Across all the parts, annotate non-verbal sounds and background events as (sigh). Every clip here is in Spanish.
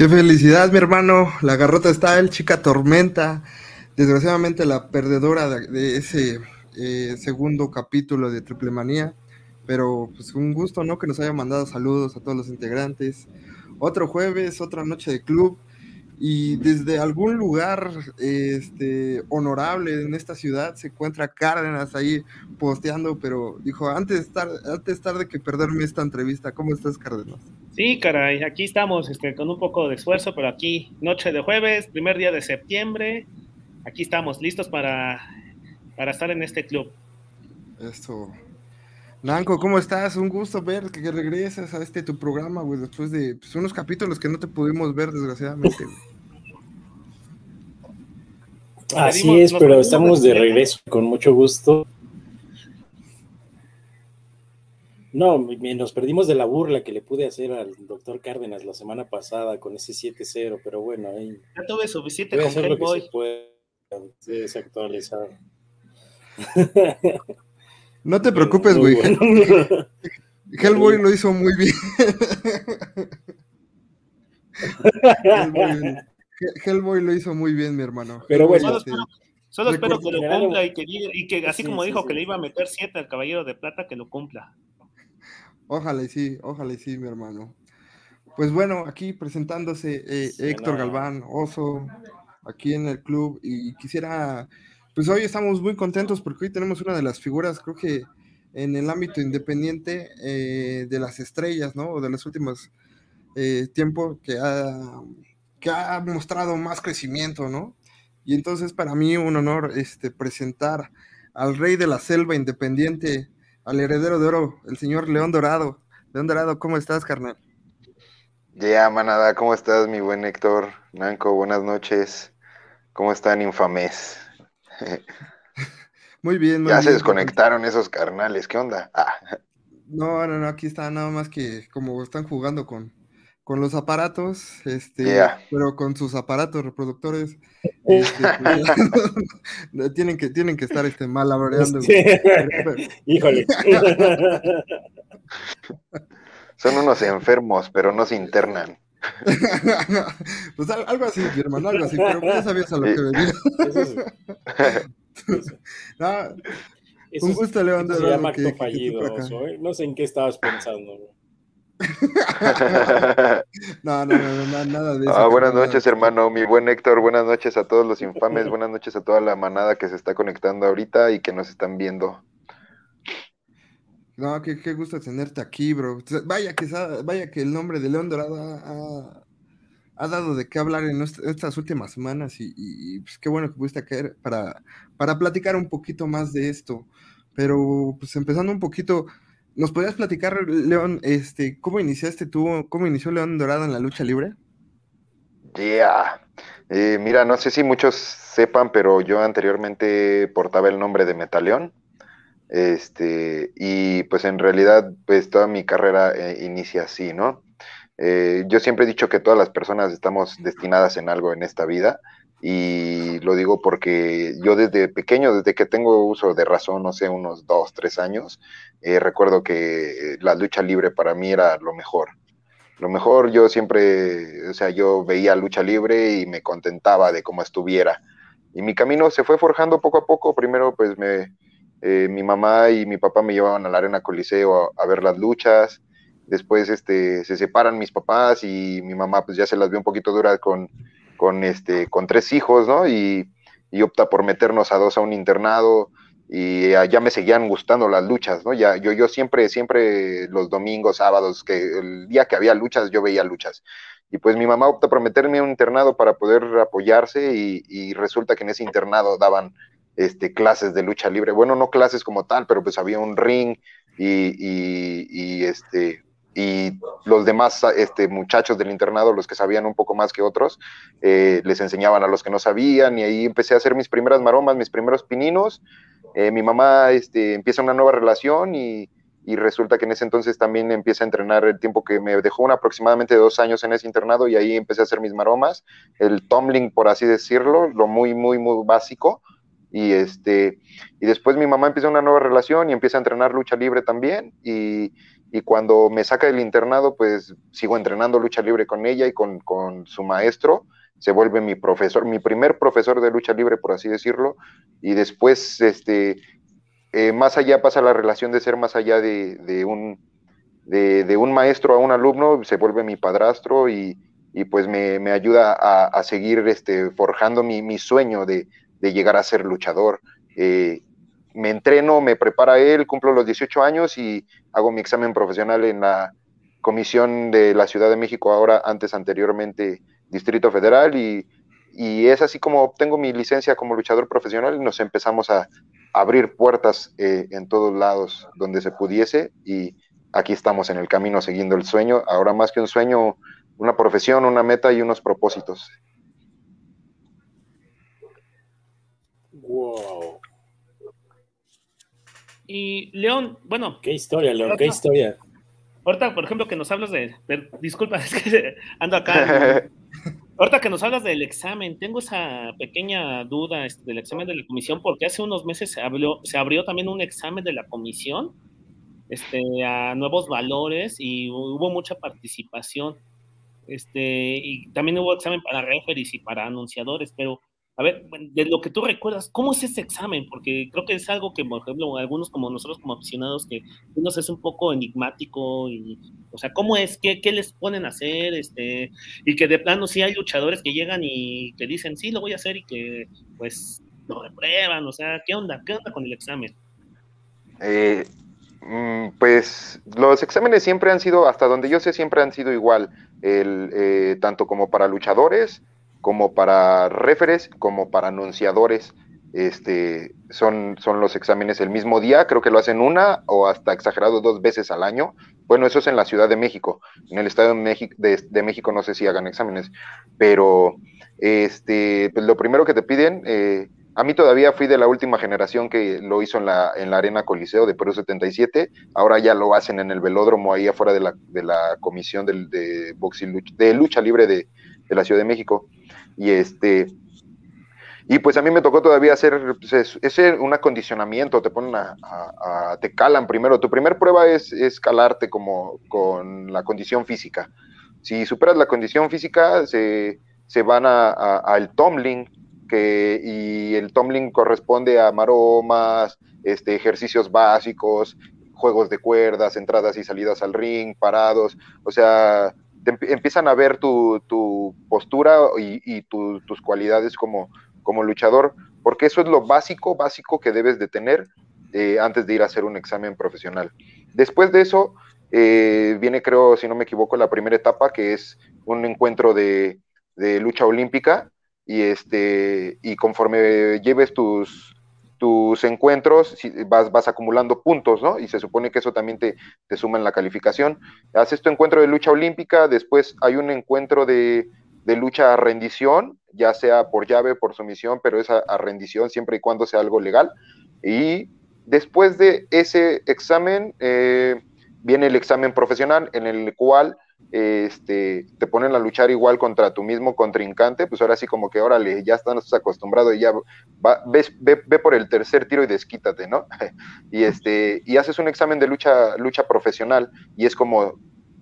Qué felicidad, mi hermano. La Garrota Style, chica Tormenta. Desgraciadamente la perdedora de, ese eh, segundo capítulo de Triple Manía. Pero pues un gusto, ¿no? Que nos haya mandado saludos a todos los integrantes. Otro jueves, otra noche de club y desde algún lugar este, honorable en esta ciudad se encuentra Cárdenas ahí posteando, pero dijo, antes tarde, antes tarde que perderme esta entrevista, ¿cómo estás Cárdenas? Sí, caray, aquí estamos este, con un poco de esfuerzo, pero aquí noche de jueves, primer día de septiembre, aquí estamos listos para, para estar en este club. Esto. Nanco, ¿cómo estás? Un gusto ver que regresas a este tu programa, güey, después de pues, unos capítulos que no te pudimos ver, desgraciadamente. Así es, pero estamos de regreso con mucho gusto. No, nos perdimos de la burla que le pude hacer al doctor Cárdenas la semana pasada con ese 7-0, pero bueno, ahí. Ya tuve suficiente con Hellboy. Sí, desactualizado. (laughs) No te preocupes, güey. (laughs) Hellboy lo hizo muy bien. Hellboy, lo hizo muy bien, mi hermano. Pero bueno, solo, espero que lo cumpla y que, y que así como dijo que le iba a meter 7 al Caballero de Plata, que lo cumpla. Ojalá y sí, ojalá y sí, mi hermano. Pues bueno, aquí presentándose eh, Héctor Galván, Oso, aquí en el club, y quisiera pues hoy estamos muy contentos porque hoy tenemos una de las figuras, creo que en el ámbito independiente eh, de las estrellas, ¿no? O de los últimos eh, tiempos que ha, que ha mostrado más crecimiento, ¿no? Y entonces para mí un honor este, presentar al rey de la selva independiente, al heredero de oro, el señor León Dorado. León Dorado, ¿cómo estás, carnal? Ya, manada, ¿cómo estás, mi buen Héctor? Nanco, buenas noches. ¿Cómo están, infames? (laughs) Muy bien, muy Ya se desconectaron esos carnales, ¿qué onda? Ah. No, no, no, aquí está nada más que como están jugando con, con los aparatos, este, pero con sus aparatos reproductores, (laughs) este, pues, (laughs) tienen que tienen que estar este mal (laughs) Híjole. Son unos enfermos, pero no se internan. pues algo así, mi hermano, algo así, pero ya sabías a lo que venía. un gusto, León. Se llama acto fallido. No sé en qué estabas pensando. (laughs) no, no, no, nada de eso. Ah, buenas noches, hermano. Mi buen Héctor, buenas noches a todos los infames, buenas noches a toda la manada que se está conectando ahorita y que nos están viendo. No, qué, gusto tenerte aquí, bro. Vaya que, vaya que el nombre de León Dorado ha, dado de qué hablar en estas últimas semanas y, pues qué bueno que pudiste caer para, para platicar un poquito más de esto. Pero pues empezando un poquito, ¿nos podrías platicar, León, este, cómo iniciaste tú, cómo inició León Dorado en la lucha libre? Yeah. Eh, mira, no sé si muchos sepan, pero yo anteriormente portaba el nombre de Metaleón. Este, y pues en realidad, pues toda mi carrera eh, inicia así, ¿no? Eh, yo siempre he dicho que todas las personas estamos destinadas en algo en esta vida y lo digo porque yo desde pequeño, desde que tengo uso de razón, no sé, unos dos, tres años, eh, recuerdo que la lucha libre para mí era lo mejor. Lo mejor yo siempre, o sea, yo veía lucha libre y me contentaba de cómo estuviera. Y mi camino se fue forjando poco a poco. Primero, pues eh, mi mamá y mi papá me llevaban a la Arena Coliseo a, ver las luchas. Después este, se separan mis papás y mi mamá pues ya se las ve un poquito dura con, con, este, con tres hijos, ¿no? Y opta por meternos a dos a un internado y ya me seguían gustando las luchas, ¿no? Ya, yo, yo siempre, siempre los domingos, sábados, que el día que había luchas, yo veía luchas. Y pues mi mamá opta por meterme a un internado para poder apoyarse y, y resulta que en ese internado daban este, clases de lucha libre. Bueno, no clases como tal, pero pues había un ring y, este, y los demás este, muchachos del internado, los que sabían un poco más que otros, eh, les enseñaban a los que no sabían y ahí empecé a hacer mis primeras maromas, mis primeros pininos. Eh, mi mamá este, empieza una nueva relación y, resulta que en ese entonces también empieza a entrenar el tiempo que me dejó un aproximadamente dos años en ese internado y ahí empecé a hacer mis maromas, el tumbling, por así decirlo, lo muy, muy, muy básico. Y este y después mi mamá empieza una nueva relación y empieza a entrenar lucha libre también. Y, y cuando me saca del internado pues sigo entrenando lucha libre con ella y con, con, su maestro se vuelve mi profesor mi primer profesor de lucha libre por así decirlo y después este eh, más allá pasa la relación de ser más allá de, un de, de, un maestro a un alumno se vuelve mi padrastro y, y pues me, me ayuda a, a, seguir este, forjando mi, mi sueño de, de llegar a ser luchador. Eh, me entreno, me prepara él, cumplo los 18 años y hago mi examen profesional en la Comisión de la Ciudad de México, ahora antes anteriormente Distrito Federal, y, y es así como obtengo mi licencia como luchador profesional y nos empezamos a, abrir puertas eh, en todos lados donde se pudiese y aquí estamos en el camino siguiendo el sueño, ahora más que un sueño, una profesión, una meta y unos propósitos. Wow. Y León, bueno. Qué historia, León, qué historia. Ahorita, por ejemplo, que nos hablas de. de disculpa, (laughs) es que ando acá. (laughs) ahorita que nos hablas del examen, tengo esa pequeña duda este, del examen de la comisión, porque hace unos meses se abrió, también un examen de la comisión este, a nuevos valores y hubo mucha participación. Este, y también hubo examen para referees y para anunciadores, pero a ver, de lo que tú recuerdas, ¿cómo es ese examen? Porque creo que es algo que, por ejemplo, algunos como nosotros como aficionados, que nos es un poco enigmático, y, o sea, ¿cómo es? ¿Qué, ¿Qué, les ponen a hacer? Este, y que de plano sí hay luchadores que llegan y que dicen, sí, lo voy a hacer, y que pues lo reprueban, o sea, ¿qué onda? ¿Qué onda con el examen? Eh, pues los exámenes siempre han sido, hasta donde yo sé, siempre han sido igual, el, eh, tanto como para luchadores, como para referes, como para anunciadores. Este, son, son los exámenes el mismo día, creo que lo hacen una o hasta exagerado dos veces al año. Bueno, eso es en la Ciudad de México. En el Estado de México, de, México no sé si hagan exámenes, pero este, pues lo primero que te piden, eh, a mí todavía fui de la última generación que lo hizo en la, en la Arena Coliseo de Perú 77, ahora ya lo hacen en el velódromo ahí afuera de la, de la comisión de, de, lucha, de lucha libre de, de la Ciudad de México. Y este, y pues a mí me tocó todavía hacer pues, ese un acondicionamiento, te ponen a, a, a, te calan primero. Tu primer prueba es, es calarte como con la condición física. Si superas la condición física, se, se van al tumbling, que, y el tumbling corresponde a maromas, este, ejercicios básicos, juegos de cuerdas, entradas y salidas al ring, parados, o sea, te empiezan a ver tu, tu postura y, y tu, tus cualidades como, como luchador, porque eso es lo básico, básico que debes de tener eh, antes de ir a hacer un examen profesional. Después de eso, eh, viene, creo, si no me equivoco, la primera etapa, que es un encuentro de, de lucha olímpica, y, este, y conforme lleves tus, tus encuentros, vas, vas acumulando puntos, ¿no? Y se supone que eso también te, te suma en la calificación. Haces tu encuentro de lucha olímpica, después hay un encuentro de, de lucha a rendición, ya sea por llave, por sumisión, pero es a, rendición siempre y cuando sea algo legal. Y después de ese examen, eh, viene el examen profesional en el cual este, te ponen a luchar igual contra tu mismo contrincante, pues ahora sí como que órale, ya estás acostumbrado y ya ves, ve, por el tercer tiro y desquítate, ¿no? (laughs) y este, y haces un examen de lucha, lucha profesional y es como,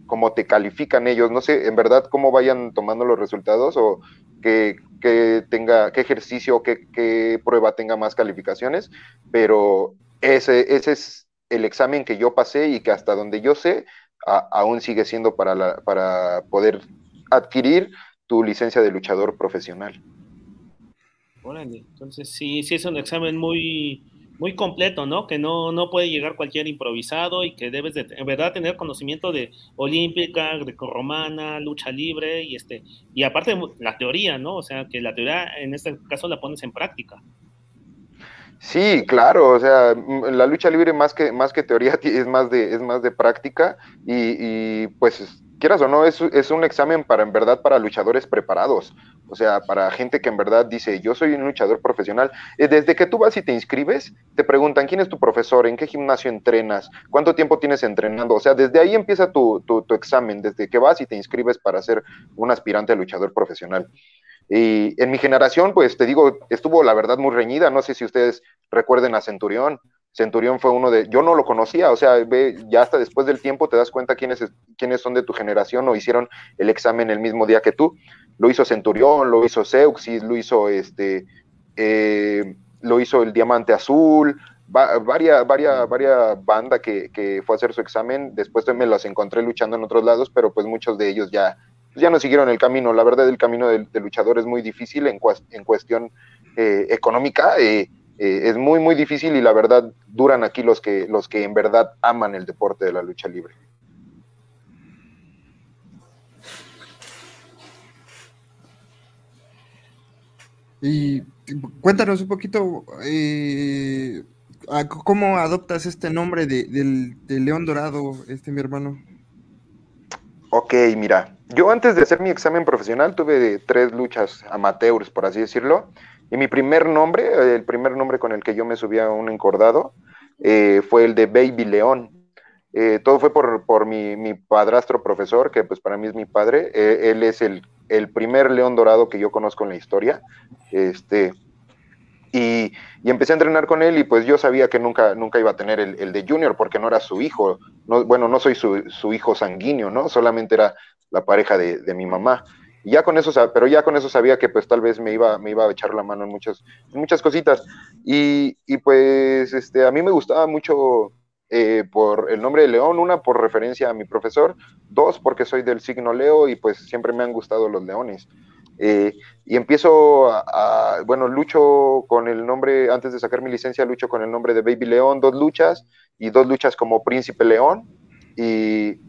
como te califican ellos, no sé en verdad cómo vayan tomando los resultados o que, que tenga, qué ejercicio, qué, qué prueba tenga más calificaciones, pero ese, ese es el examen que yo pasé y que hasta donde yo sé, a, aún sigue siendo para, la, para poder adquirir tu licencia de luchador profesional. Órale, entonces sí, sí es un examen muy, muy completo, ¿no? Que no, no puede llegar cualquier improvisado y que debes de, en verdad, tener conocimiento de olímpica, grecorromana, lucha libre y este, y aparte la teoría, ¿no? O sea, que la teoría en este caso la pones en práctica. Sí, claro, o sea, la lucha libre más que, más que teoría (laughs) es más de, es más de práctica y, y pues quieras o no, es, es, un examen para en verdad para luchadores preparados, o sea, para gente que en verdad dice, yo soy un luchador profesional. Desde que tú vas y te inscribes, te preguntan quién es tu profesor, en qué gimnasio entrenas, cuánto tiempo tienes entrenando, o sea, desde ahí empieza tu, tu examen, desde que vas y te inscribes para ser un aspirante a luchador profesional. Y en mi generación, pues te digo, estuvo la verdad muy reñida. No sé si ustedes recuerden a Centurión. Centurión fue uno de, yo no lo conocía, o sea, ve, ya hasta después del tiempo te das cuenta quiénes, quiénes son de tu generación o hicieron el examen el mismo día que tú. Lo hizo Centurión, lo hizo Seuxis, lo hizo este, eh, lo hizo el Diamante Azul, varias, varias, varias bandas que, que, fue a hacer su examen, después me las encontré luchando en otros lados, pero pues muchos de ellos ya, ya no siguieron el camino. La verdad, el camino del, luchador es muy difícil en, en cuestión eh, económica. Eh, eh, es muy, muy difícil y la verdad duran aquí los que, los que en verdad aman el deporte de la lucha libre. Y cuéntanos un poquito cómo adoptas este nombre de, del, León Dorado, este mi hermano. Ok, mira, yo antes de hacer mi examen profesional tuve tres luchas amateurs, por así decirlo, y mi primer nombre, el primer nombre con el que yo me subí a un encordado, eh, fue el de Baby León. Eh, todo fue por, por mi, mi, padrastro profesor, que pues para mí es mi padre. Eh, él es el, el, primer león dorado que yo conozco en la historia. Este, y, y, empecé a entrenar con él y pues yo sabía que nunca, nunca iba a tener el, de Junior porque no era su hijo. No, bueno, no soy su, hijo sanguíneo, ¿no? Solamente era la pareja de, mi mamá ya con eso, pero ya con eso sabía que pues tal vez me iba, me iba a echar la mano en muchas, muchas cositas. Y, y, pues este, a mí me gustaba mucho eh, por el nombre de León, una por referencia a mi profesor, dos porque soy del signo Leo y pues siempre me han gustado los leones. Eh, y empiezo a, bueno, lucho con el nombre, antes de sacar mi licencia, lucho con el nombre de Baby León, dos luchas y dos luchas como Príncipe León. Y,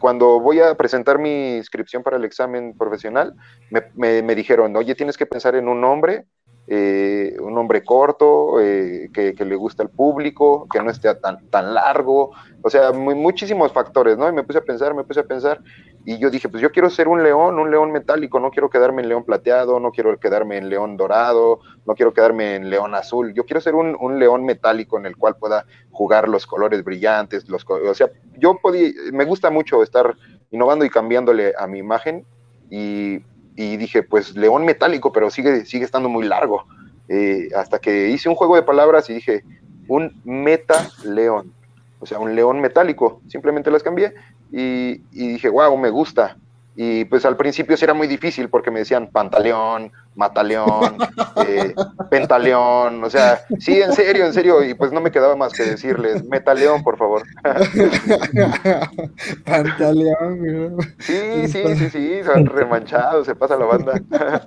cuando voy a presentar mi inscripción para el examen profesional, me, me, dijeron, oye, tienes que pensar en un nombre, eh, un nombre corto, eh, que, le guste al público, que no esté tan, tan largo, o sea, muchísimos factores, ¿no? Y me puse a pensar, me puse a pensar, y yo dije, pues yo quiero ser un león, un león metálico, no quiero quedarme en león plateado, no quiero quedarme en león dorado, no quiero quedarme en león azul, yo quiero ser un, un león metálico en el cual pueda jugar los colores brillantes, los, o sea, yo podía, me gusta mucho estar innovando y cambiándole a mi imagen y, y dije, pues león metálico, pero sigue, sigue estando muy largo. Eh, hasta que hice un juego de palabras y dije, un meta león, o sea, un león metálico, simplemente las cambié y, dije, wow, me gusta. Y pues al principio sí era muy difícil porque me decían pantaleón, mataleón, eh, pentaleón, o sea, sí, en serio, en serio, y pues no me quedaba más que decirles, metaleón, por favor. (laughs) pantaleón, Sí, sí, sí, sí, son remanchados, se pasa la banda. (laughs)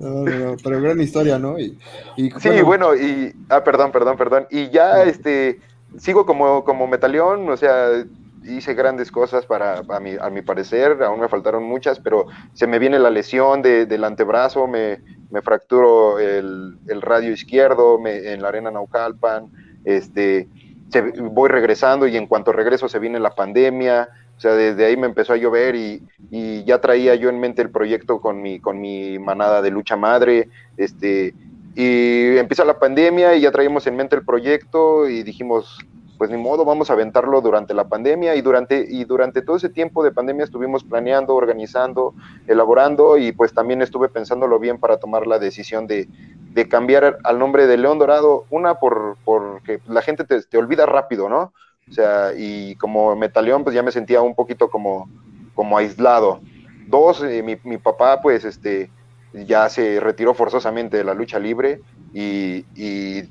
No, no, pero gran historia, ¿no? Y, sí, bueno, y, ah, perdón, perdón, perdón, y ya, este, sigo como, como metaleón, o sea, hice grandes cosas para, a mi, a mi parecer, aún me faltaron muchas, pero se me viene la lesión de, del antebrazo, me, me fracturo el, el, radio izquierdo me, en la arena Naucalpan, este, se, voy regresando y en cuanto regreso se viene la pandemia, o sea, desde ahí me empezó a llover y, y, ya traía yo en mente el proyecto con mi, con mi manada de lucha madre, este, y empieza la pandemia y ya traíamos en mente el proyecto y dijimos, pues ni modo, vamos a aventarlo durante la pandemia y durante, y durante todo ese tiempo de pandemia estuvimos planeando, organizando, elaborando y pues también estuve pensándolo bien para tomar la decisión de, de cambiar al nombre de León Dorado, una por porque la gente te, te, olvida rápido, ¿no? O sea, y como Metaleón pues ya me sentía un poquito como, como aislado. Dos, eh, mi, mi papá pues este ya se retiró forzosamente de la lucha libre y, y,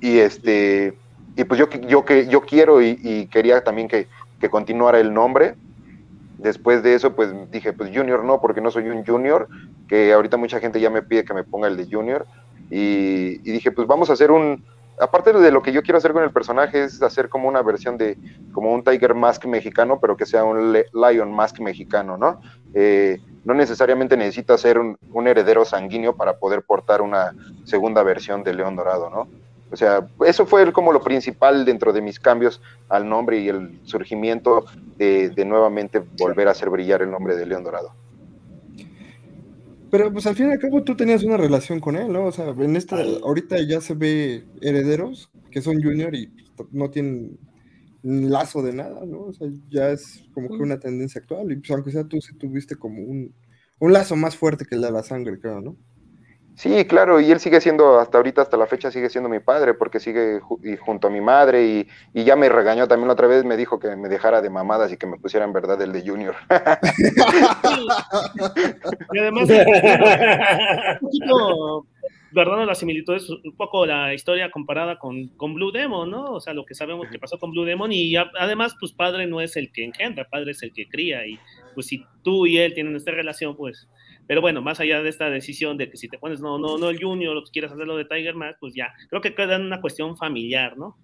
y este y pues yo, yo, yo quiero y, quería también que, que, continuara el nombre. Después de eso, pues dije, pues Junior no, porque no soy un Junior, que ahorita mucha gente ya me pide que me ponga el de Junior. Y, dije, pues vamos a hacer un, aparte de lo que yo quiero hacer con el personaje, es hacer como una versión de, como un Tiger Mask mexicano, pero que sea un Lion Mask mexicano, ¿no? Eh, no necesariamente necesita ser un, un, heredero sanguíneo para poder portar una segunda versión de León Dorado, ¿no? O sea, eso fue como lo principal dentro de mis cambios al nombre y el surgimiento de, de nuevamente volver a hacer brillar el nombre de León Dorado. Pero pues al fin y al cabo tú tenías una relación con él, ¿no? O sea, en esta, ahorita ya se ve herederos que son junior y no tienen lazo de nada, ¿no? O sea, ya es como que una tendencia actual. Y pues aunque sea tú sí tuviste como un, un lazo más fuerte que el de la sangre, creo, ¿no? Sí, claro, y él sigue siendo, hasta ahorita, hasta la fecha, sigue siendo mi padre, porque sigue junto a mi madre, y, ya me regañó también otra vez, me dijo que me dejara de mamadas y que me pusiera en verdad el de Junior. (laughs) y además, un poquito, guardando las similitudes, un poco la historia comparada con, con, Blue Demon, ¿no? O sea, lo que sabemos que pasó con Blue Demon, y además, pues padre no es el que engendra, padre es el que cría, y pues si tú y él tienen esta relación, pues pero bueno, más allá de esta decisión de que si te pones no, no, no el Junior o quieres hacerlo de Tiger Mask, pues ya, creo que queda en una cuestión familiar, ¿no?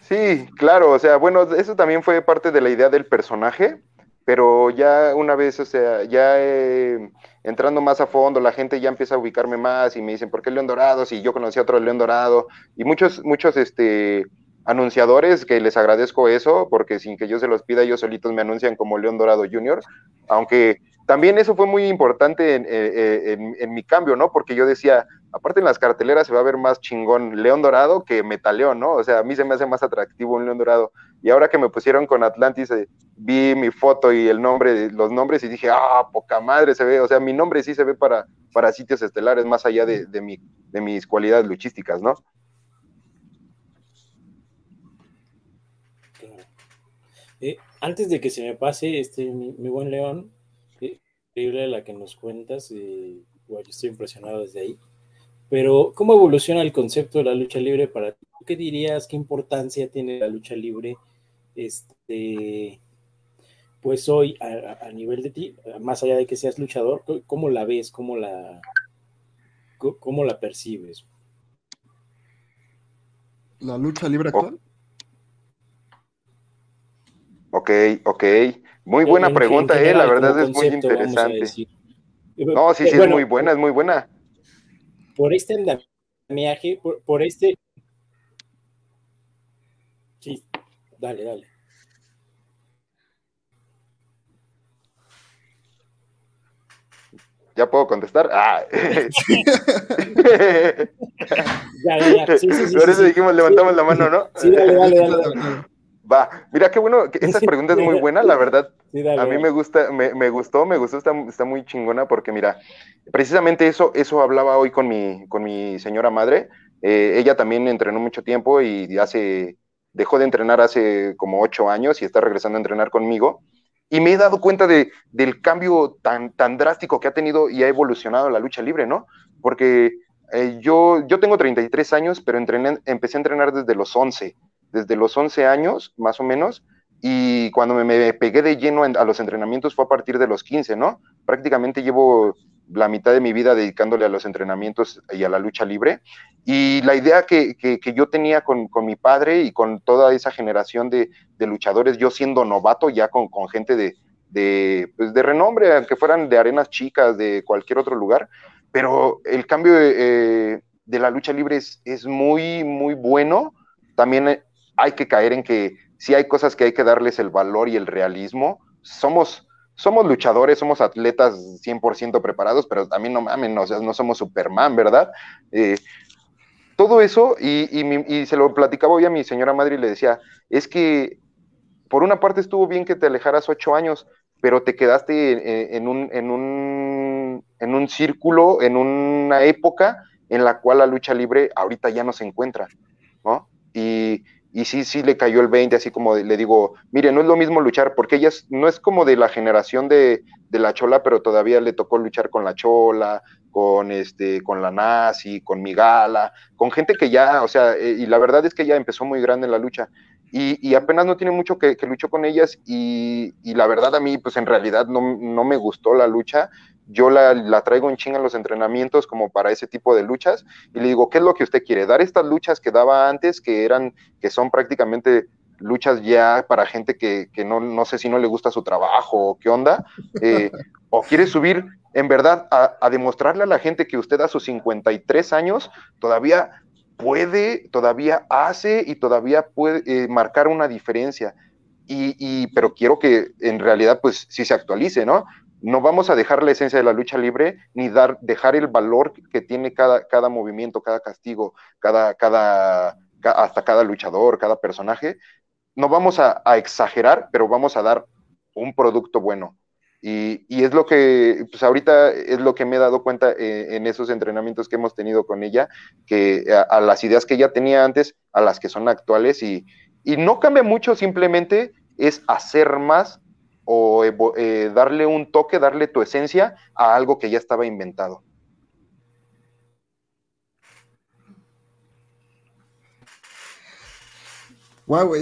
Sí, claro, o sea, bueno, eso también fue parte de la idea del personaje, pero ya una vez, o sea, ya eh, entrando más a fondo, la gente ya empieza a ubicarme más y me dicen, ¿por qué León Dorado? Si yo conocí a otro León Dorado, y muchos, muchos, este, anunciadores que les agradezco eso, porque sin que yo se los pida, ellos solitos me anuncian como León Dorado Junior, aunque también eso fue muy importante eh, eh, en, mi cambio, ¿no? Porque yo decía, aparte en las carteleras se va a ver más chingón León Dorado que Metaleón, ¿no? O sea, a mí se me hace más atractivo un León Dorado. Y ahora que me pusieron con Atlantis, eh, vi mi foto y el nombre, los nombres y dije, ah, poca madre se ve. O sea, mi nombre sí se ve para, para sitios estelares más allá de, de, mi, de mis cualidades luchísticas, ¿no? antes de que se me pase, este, mi buen León, increíble la que nos cuentas y bueno, estoy impresionado desde ahí. Pero, ¿cómo evoluciona el concepto de la lucha libre para ti? ¿Qué dirías? ¿Qué importancia tiene la lucha libre? Este, pues hoy, a, nivel de ti, más allá de que seas luchador, ¿cómo la ves? ¿Cómo la, cómo la percibes? ¿La lucha libre actual? Ok, ok. Muy buena pregunta, eh, la verdad es muy interesante. No, sí, sí, es muy buena, es muy buena. Por este andamiaje, por, por este... Sí, dale, dale. ¿Ya puedo contestar? Ah. (laughs) ya, ya, ya. Sí, sí, sí, Por eso dijimos, levantamos la mano, ¿no? Sí, dale, dale, dale. Va, mira qué bueno, esta pregunta es muy buena, la verdad. a mí me gusta, me, gustó, me gustó, está, muy chingona porque mira, precisamente eso, eso hablaba hoy con mi, con mi señora madre. Eh, ella también entrenó mucho tiempo y hace, dejó de entrenar hace como ocho años y está regresando a entrenar conmigo. Y me he dado cuenta de, del cambio tan, tan drástico que ha tenido y ha evolucionado la lucha libre, ¿no? Porque eh, yo, yo tengo 33 años, pero entrené, empecé a entrenar desde los 11 desde los 11 años, más o menos, y cuando me, pegué de lleno a los entrenamientos fue a partir de los 15, ¿no? Prácticamente llevo la mitad de mi vida dedicándole a los entrenamientos y a la lucha libre. Y la idea que, yo tenía con, mi padre y con toda esa generación de, luchadores, yo siendo novato ya con, gente de, pues, de, renombre, aunque fueran de arenas chicas, de cualquier otro lugar, pero el cambio de, eh, de la lucha libre es, es, muy, muy bueno. También hay que caer en que si hay cosas que hay que darles el valor y el realismo. Somos, somos luchadores, somos atletas 100% preparados, pero también no mamen, no, no somos Superman, ¿verdad? Eh, todo eso, y, se lo platicaba hoy a mi señora madre y le decía, es que por una parte estuvo bien que te alejaras ocho años, pero te quedaste en, un, en, un, en un círculo, en una época en la cual la lucha libre ahorita ya no se encuentra, ¿no? Y, y sí, sí le cayó el 20, así como le digo, mire, no es lo mismo luchar, porque ella no es como de la generación de, la chola, pero todavía le tocó luchar con la chola, con este, con la nazi, con Migala, con gente que ya, o sea, eh, y la verdad es que ella empezó muy grande la lucha. Y, apenas no tiene mucho que, que luchó con ellas y, la verdad a mí, pues en realidad no, no me gustó la lucha yo la, traigo en chinga en los entrenamientos como para ese tipo de luchas y le digo, ¿qué es lo que usted quiere? ¿Dar estas luchas que daba antes, que eran, que son prácticamente luchas ya para gente que, no, no, sé si no le gusta su trabajo o qué onda? Eh, ¿O quiere subir en verdad a, demostrarle a la gente que usted a sus 53 años todavía puede, todavía hace y todavía puede eh, marcar una diferencia? Y, y, pero quiero que en realidad pues sí se actualice, ¿no? No vamos a dejar la esencia de la lucha libre ni dar, dejar el valor que tiene cada, cada movimiento, cada castigo, cada, cada, hasta cada luchador, cada personaje. No vamos a, exagerar, pero vamos a dar un producto bueno. Y, y, es lo que, pues ahorita es lo que me he dado cuenta eh, en esos entrenamientos que hemos tenido con ella, que a, las ideas que ella tenía antes, a las que son actuales, y, y no cambia mucho, simplemente es hacer más o eh, darle un toque, darle tu esencia a algo que ya estaba inventado. Wow,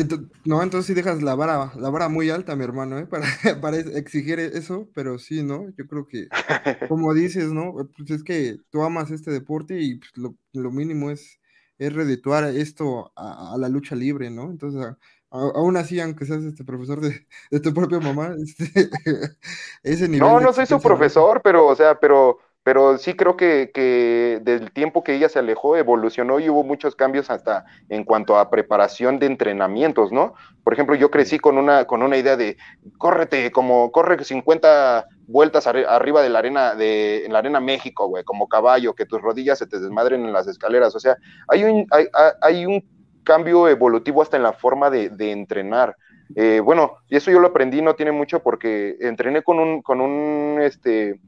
no, entonces sí dejas la vara, la vara muy alta, mi hermano, ¿eh? (laughs) para, para exigir eso, pero sí, ¿no? Yo creo que, (laughs) como dices, ¿no? Pues es que tú amas este deporte y pues, lo, mínimo es, es redituar esto a, la lucha libre, ¿no? Entonces, aún así, aunque seas este profesor de, tu propia mamá, este, (laughs) ese nivel. No, no soy su profesor, pero, o sea, pero pero sí creo que, que, del tiempo que ella se alejó, evolucionó y hubo muchos cambios hasta en cuanto a preparación de entrenamientos, ¿no? Por ejemplo, yo crecí con una, con una idea de, córrete, como, corre 50 vueltas arriba de la arena, de, en la arena México, güey, como caballo, que tus rodillas se te desmadren en las escaleras, o sea, hay un, hay, hay un cambio evolutivo hasta en la forma de, de entrenar. Eh, bueno, y eso yo lo aprendí, no tiene mucho, porque entrené con un, con un, este,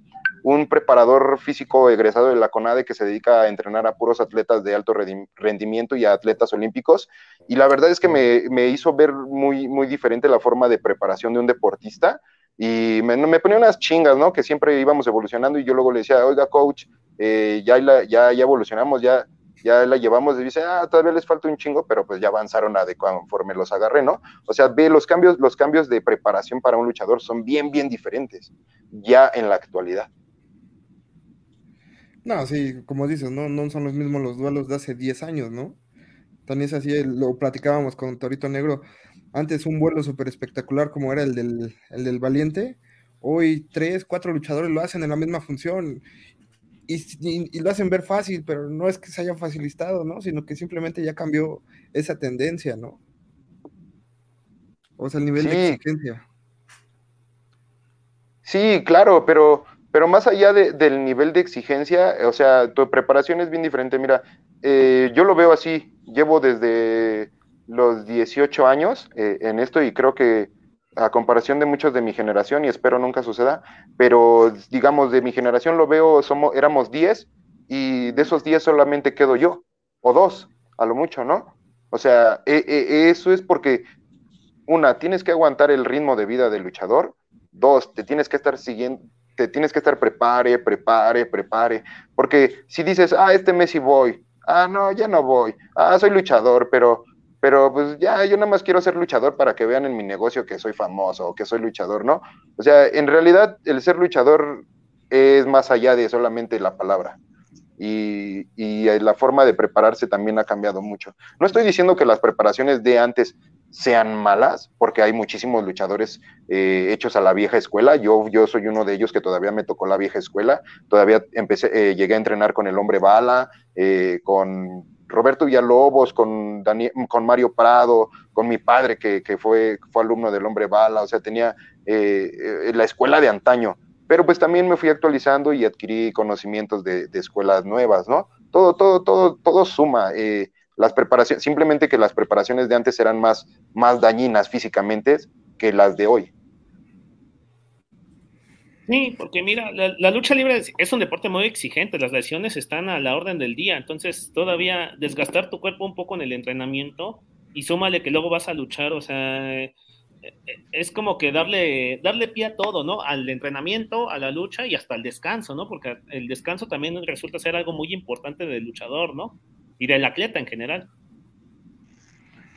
un preparador físico egresado de la CONADE que se dedica a entrenar a puros atletas de alto rendimiento y a atletas olímpicos. Y la verdad es que me, hizo ver muy, muy diferente la forma de preparación de un deportista. Y me, me ponía unas chingas, ¿no? Que siempre íbamos evolucionando y yo luego le decía, oiga, coach, eh, ya, ya, ya evolucionamos, ya, ya la llevamos y dice, ah, todavía les falta un chingo, pero pues ya avanzaron a de conforme los agarré, ¿no? O sea, ve, los cambios, los cambios de preparación para un luchador son bien, bien diferentes ya en la actualidad. No, sí, como dices, no, no son los mismos los duelos de hace 10 años, ¿no? También es así, lo platicábamos con Torito Negro. Antes un vuelo súper espectacular como era el del, el del Valiente. Hoy tres, cuatro luchadores lo hacen en la misma función y, lo hacen ver fácil, pero no es que se haya facilitado, ¿no? Sino que simplemente ya cambió esa tendencia, ¿no? O sea, el nivel de exigencia. Sí, claro, pero pero más allá del nivel de exigencia, o sea, tu preparación es bien diferente. Mira, eh, yo lo veo así, llevo desde los 18 años eh, en esto y creo que a comparación de muchos de mi generación, y espero nunca suceda, pero digamos, de mi generación lo veo, somos, éramos 10 y de esos 10 solamente quedo yo, o dos, a lo mucho, ¿no? O sea, e, eso es porque, una, tienes que aguantar el ritmo de vida del luchador, dos, te tienes que estar siguiendo, te tienes que estar prepare, prepare, prepare, porque si dices, ah, este mes sí voy, ah, no, ya no voy, ah, soy luchador, pero, pero pues ya, yo nada más quiero ser luchador para que vean en mi negocio que soy famoso o que soy luchador, ¿no? O sea, en realidad el ser luchador es más allá de solamente la palabra. Y, y, la forma de prepararse también ha cambiado mucho. No estoy diciendo que las preparaciones de antes sean malas, porque hay muchísimos luchadores eh, hechos a la vieja escuela. Yo, yo soy uno de ellos que todavía me tocó la vieja escuela. Todavía empecé, eh, llegué a entrenar con el hombre bala, eh, con Roberto Villalobos, con, con Mario Prado, con mi padre que, que, fue, fue alumno del hombre bala. O sea, tenía la escuela de antaño. Pero pues también me fui actualizando y adquirí conocimientos de, de escuelas nuevas, ¿no? Todo, todo, todo, todo suma. Eh, las preparaciones, simplemente que las preparaciones de antes eran más, más dañinas físicamente que las de hoy. Sí, porque mira, la, lucha libre es, un deporte muy exigente, las lesiones están a la orden del día, entonces todavía desgastar tu cuerpo un poco en el entrenamiento y súmale que luego vas a luchar, o sea, eh, es como que darle, darle pie a todo, ¿no? Al entrenamiento, a la lucha y hasta al descanso, ¿no? Porque el descanso también resulta ser algo muy importante del luchador, ¿no? y del atleta en general.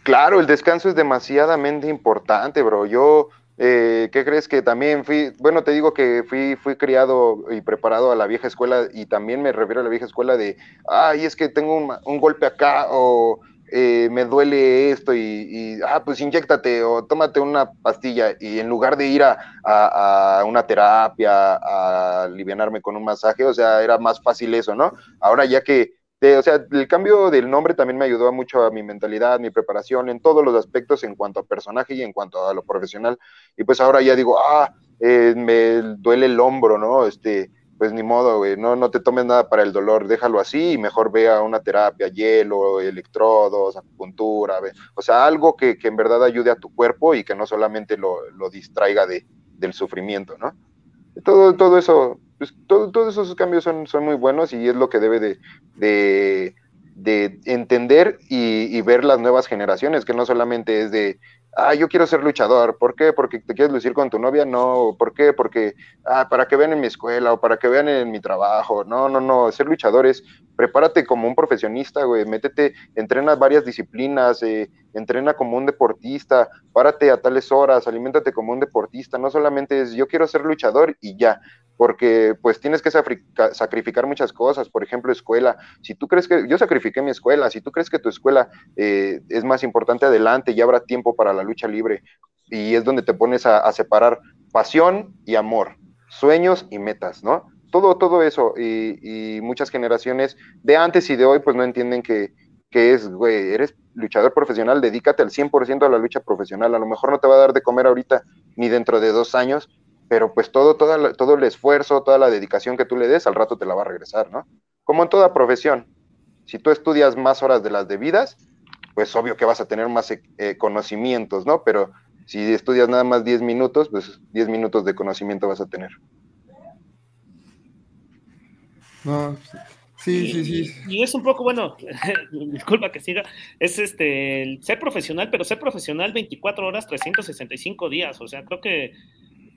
Claro, el descanso es demasiadamente importante, bro. Yo, eh, ¿qué crees que también fui? Bueno, te digo que fui, fui criado y preparado a la vieja escuela y también me refiero a la vieja escuela de, ay, es que tengo un, golpe acá o eh, me duele esto y, ah, pues inyectate o tómate una pastilla y en lugar de ir a, a, una terapia, a aliviarme con un masaje, o sea, era más fácil eso, ¿no? Ahora ya que o sea, el cambio del nombre también me ayudó mucho a mi mentalidad, mi preparación, en todos los aspectos en cuanto a personaje y en cuanto a lo profesional. Y pues ahora ya digo, ah, eh, me duele el hombro, ¿no? Este, pues ni modo, güey, no, no te tomes nada para el dolor, déjalo así y mejor vea una terapia, hielo, electrodos, acupuntura, o sea, algo que, que, en verdad ayude a tu cuerpo y que no solamente lo, lo distraiga de, del sufrimiento, ¿no? todo, todo eso, pues, todos esos cambios son, son muy buenos y es lo que debe de, de, de entender y, ver las nuevas generaciones, que no solamente es de, ah, yo quiero ser luchador. ¿Por qué? Porque te quieres lucir con tu novia. No. ¿Por qué? Porque, ah, para que vean en mi escuela o para que vean en mi trabajo. No, no, no. Ser luchador es, prepárate como un profesionista, güey. Métete, entrena varias disciplinas, eh, entrena como un deportista, párate a tales horas, aliméntate como un deportista. No solamente es, yo quiero ser luchador y ya porque pues tienes que sacrificar muchas cosas, por ejemplo, escuela. Si tú crees que yo sacrifiqué mi escuela, si tú crees que tu escuela eh, es más importante adelante, ya habrá tiempo para la lucha libre y es donde te pones a, separar pasión y amor, sueños y metas, ¿no? Todo, todo eso y, muchas generaciones de antes y de hoy pues no entienden que, que es, güey, eres luchador profesional, dedícate al 100% a la lucha profesional, a lo mejor no te va a dar de comer ahorita ni dentro de dos años, pero pues todo, todo, todo el esfuerzo, toda la dedicación que tú le des, al rato te la va a regresar, ¿no? Como en toda profesión, si tú estudias más horas de las debidas, pues obvio que vas a tener más eh, conocimientos, ¿no? Pero si estudias nada más 10 minutos, pues 10 minutos de conocimiento vas a tener. No, sí, sí, sí. Y, es un poco, bueno, (laughs) disculpa que siga, es este, ser profesional, pero ser profesional 24 horas, 365 días, o sea, creo que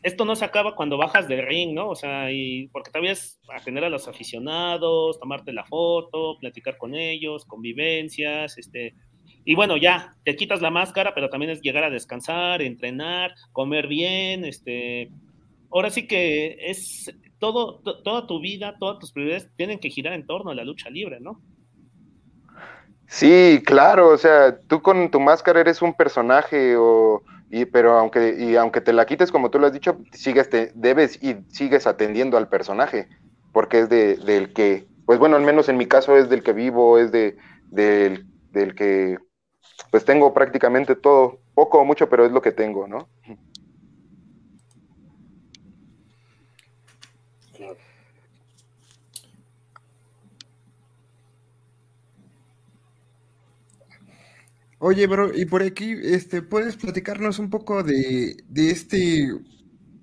esto no se acaba cuando bajas del ring, ¿no? O sea, y porque todavía es atender a los aficionados, tomarte la foto, platicar con ellos, convivencias, este, y bueno, ya, te quitas la máscara, pero también es llegar a descansar, entrenar, comer bien, este, ahora sí que es todo, toda tu vida, todas tus prioridades tienen que girar en torno a la lucha libre, ¿no? Sí, claro, o sea, tú con tu máscara eres un personaje o y, pero aunque, y aunque te la quites, como tú lo has dicho, sigues te, debes y sigues atendiendo al personaje, porque es de, del que, pues bueno, al menos en mi caso es del que vivo, es de, del, del que, pues tengo prácticamente todo, poco o mucho, pero es lo que tengo, ¿no? Oye, bro, y por aquí, este, ¿puedes platicarnos un poco de, de este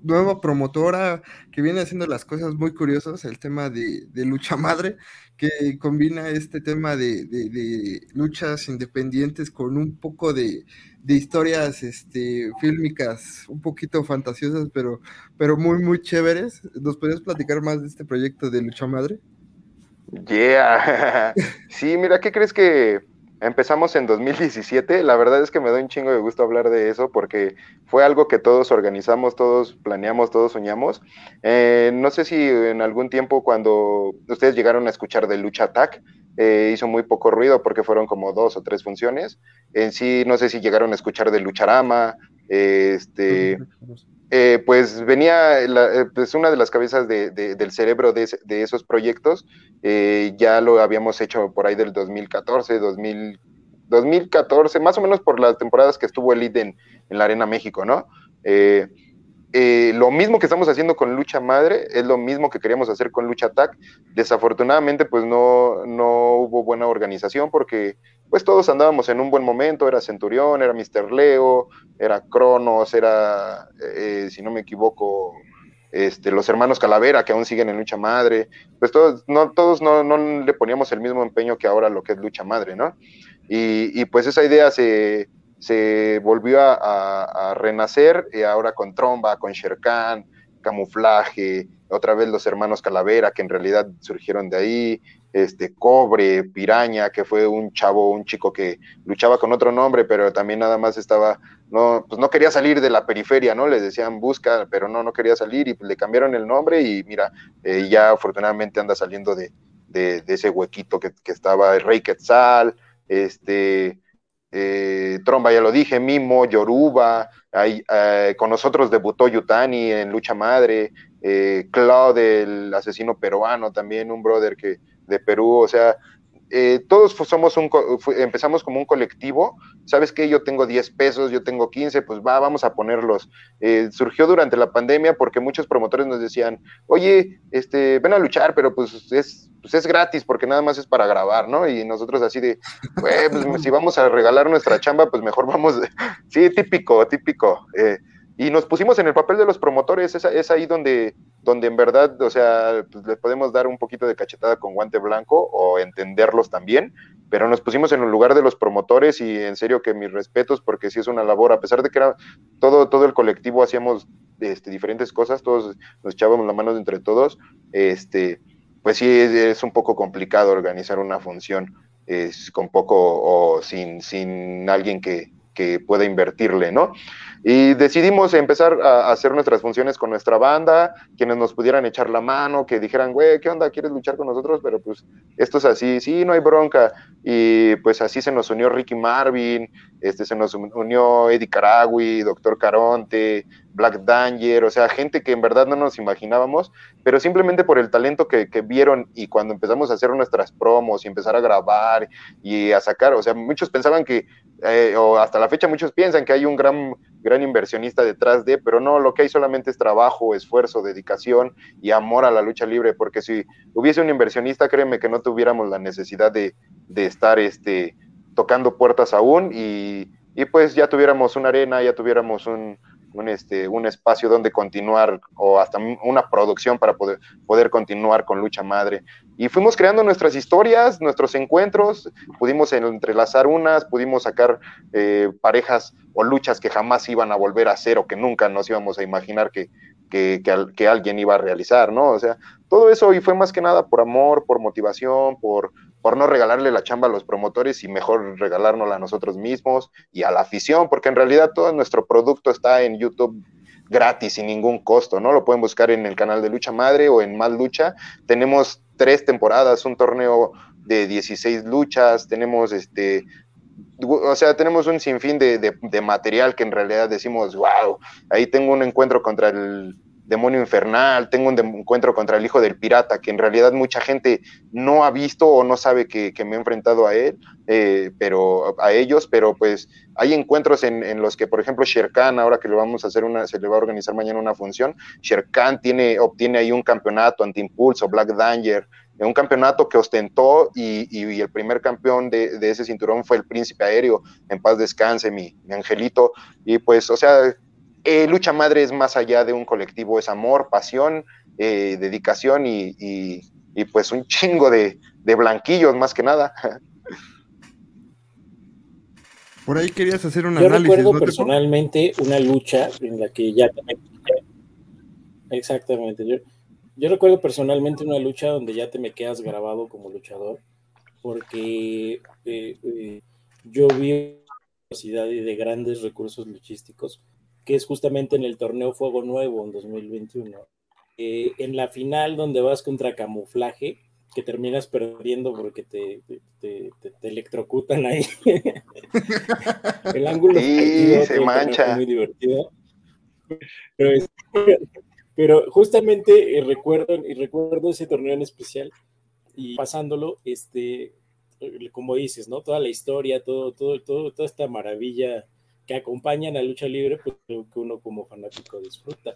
nueva promotora que viene haciendo las cosas muy curiosas, el tema de, de lucha madre, que combina este tema de, de, luchas independientes con un poco de, historias este, fílmicas un poquito fantasiosas, pero, pero muy, muy chéveres. ¿Nos podrías platicar más de este proyecto de lucha madre? Yeah. (laughs) sí, mira, ¿qué crees que Empezamos en 2017, la verdad es que me da un chingo de gusto hablar de eso porque fue algo que todos organizamos, todos planeamos, todos soñamos. Eh, no sé si en algún tiempo cuando ustedes llegaron a escuchar de Lucha Attack, eh, hizo muy poco ruido porque fueron como dos o tres funciones. En sí, no sé si llegaron a escuchar de Lucharama, este... Eh, pues venía, la, pues una de las cabezas de, del cerebro de, de esos proyectos, eh, ya lo habíamos hecho por ahí del 2014, 2000, 2014, más o menos por las temporadas que estuvo el en, en la Arena México, ¿no? Eh, lo mismo que estamos haciendo con Lucha Madre es lo mismo que queríamos hacer con Lucha Attack. Desafortunadamente, pues no, no hubo buena organización porque pues todos andábamos en un buen momento, era Centurión, era Mister Leo, era Cronos, era, eh, si no me equivoco, este, los hermanos Calavera, que aún siguen en lucha madre, pues todos no, todos no, no le poníamos el mismo empeño que ahora lo que es lucha madre, ¿no? Y pues esa idea se, se volvió a, renacer, y ahora con Tromba, con Sherkan, Camuflaje, otra vez los hermanos Calavera, que en realidad surgieron de ahí, este Cobre, Piraña, que fue un chavo, un chico que luchaba con otro nombre, pero también nada más estaba, no, pues no quería salir de la periferia, ¿no? Les decían busca, pero no, no quería salir y pues le cambiaron el nombre y mira, eh, ya afortunadamente anda saliendo de, de, ese huequito que, que, estaba Rey Quetzal, este, eh, Tromba, ya lo dije, Mimo, Yoruba, eh, con nosotros debutó Yutani en Lucha Madre, eh, Claude, el asesino peruano, también un brother que de Perú, o sea, eh, todos somos un, empezamos como un colectivo, ¿sabes qué? Yo tengo 10 pesos, yo tengo 15, pues va, vamos a ponerlos. Eh, surgió durante la pandemia porque muchos promotores nos decían, oye, este, ven a luchar, pero pues es, pues es gratis porque nada más es para grabar, ¿no? Y nosotros así de, pues (laughs) si vamos a regalar nuestra chamba, pues mejor vamos, (laughs) sí, típico, típico. Eh, y nos pusimos en el papel de los promotores, es, es ahí donde, donde en verdad, o sea, pues les podemos dar un poquito de cachetada con guante blanco o entenderlos también, pero nos pusimos en el lugar de los promotores y en serio que mis respetos porque sí es una labor, a pesar de que era todo, todo el colectivo hacíamos este, diferentes cosas, todos nos echábamos la mano entre todos, este, pues sí es, un poco complicado organizar una función con poco o sin, sin alguien que, que pueda invertirle, ¿no? Y decidimos empezar a hacer nuestras funciones con nuestra banda, quienes nos pudieran echar la mano, que dijeran, güey, ¿qué onda? ¿Quieres luchar con nosotros? Pero pues esto es así, sí, no hay bronca. Y pues así se nos unió Ricky Marvin, este, se nos unió Eddie Caragui, Doctor Caronte, Black Danger, o sea, gente que en verdad no nos imaginábamos, pero simplemente por el talento que, que, vieron y cuando empezamos a hacer nuestras promos y empezar a grabar y a sacar, o sea, muchos pensaban que, eh, o hasta la fecha muchos piensan que hay un gran gran inversionista detrás de, pero no, lo que hay solamente es trabajo, esfuerzo, dedicación y amor a la lucha libre, porque si hubiese un inversionista, créeme que no tuviéramos la necesidad de, de estar este, tocando puertas aún y, y pues ya tuviéramos una arena, ya tuviéramos un, un, este, un espacio donde continuar o hasta una producción para poder, poder continuar con Lucha Madre. Y fuimos creando nuestras historias, nuestros encuentros, pudimos entrelazar unas, pudimos sacar eh, parejas o luchas que jamás iban a volver a hacer o que nunca nos íbamos a imaginar que, que, que, alguien iba a realizar, ¿no? O sea, todo eso y fue más que nada por amor, por motivación, por, por no regalarle la chamba a los promotores y mejor regalárnosla a nosotros mismos y a la afición, porque en realidad todo nuestro producto está en YouTube gratis, sin ningún costo, ¿no? Lo pueden buscar en el canal de Lucha Madre o en Más Lucha. Tenemos tres temporadas, un torneo de 16 luchas, tenemos este, o sea, tenemos un sinfín de, de material que en realidad decimos, wow, ahí tengo un encuentro contra el demonio infernal, tengo un encuentro contra el hijo del pirata, que en realidad mucha gente no ha visto o no sabe que, me he enfrentado a él, eh, pero a ellos, pero pues hay encuentros en, los que, por ejemplo, Sherkan, ahora que le vamos a hacer una, se le va a organizar mañana una función, Sherkan tiene, obtiene ahí un campeonato anti impulso, Black Danger, un campeonato que ostentó y, el primer campeón de, ese cinturón fue el príncipe aéreo, en paz descanse mi, mi angelito, y pues, o sea, eh, lucha Madre es más allá de un colectivo, es amor, pasión, eh, dedicación y, pues un chingo de, blanquillos más que nada. (laughs) Por ahí querías hacer un Yo recuerdo personalmente una lucha en la que ya te Exactamente. Yo, yo recuerdo personalmente una lucha donde ya te me quedas grabado como luchador, porque eh, yo vi necesidad de grandes recursos luchísticos que es justamente en el torneo Fuego Nuevo en 2021. Eh, en la final donde vas contra camuflaje, que terminas perdiendo porque te, te, electrocutan ahí. (laughs) el ángulo sí, se mancha. Muy divertido. Pero, justamente eh, recuerdo, y recuerdo ese torneo en especial y pasándolo, este, eh, como dices, ¿no? Toda la historia, todo, todo, todo, toda esta maravilla que acompañan a lucha libre, pues que uno como fanático disfruta.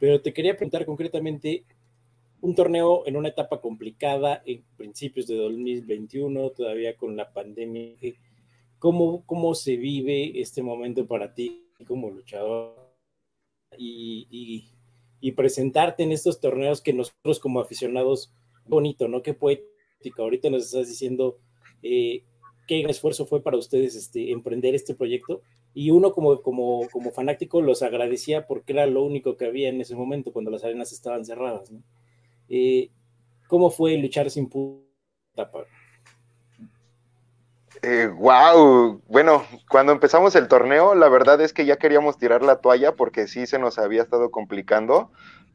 Pero te quería preguntar concretamente, un torneo en una etapa complicada, en principios de 2021, todavía con la pandemia, ¿cómo, cómo se vive este momento para ti como luchador? Y, y, presentarte en estos torneos que nosotros como aficionados, bonito, ¿no? Qué poético. Ahorita nos estás diciendo eh, qué esfuerzo fue para ustedes este, emprender este proyecto y uno como, como, como fanático los agradecía porque era lo único que había en ese momento cuando las arenas estaban cerradas. ¿no? Eh, ¿Cómo fue luchar sin puta? Eh, wow, bueno, cuando empezamos el torneo, la verdad es que ya queríamos tirar la toalla porque sí se nos había estado complicando,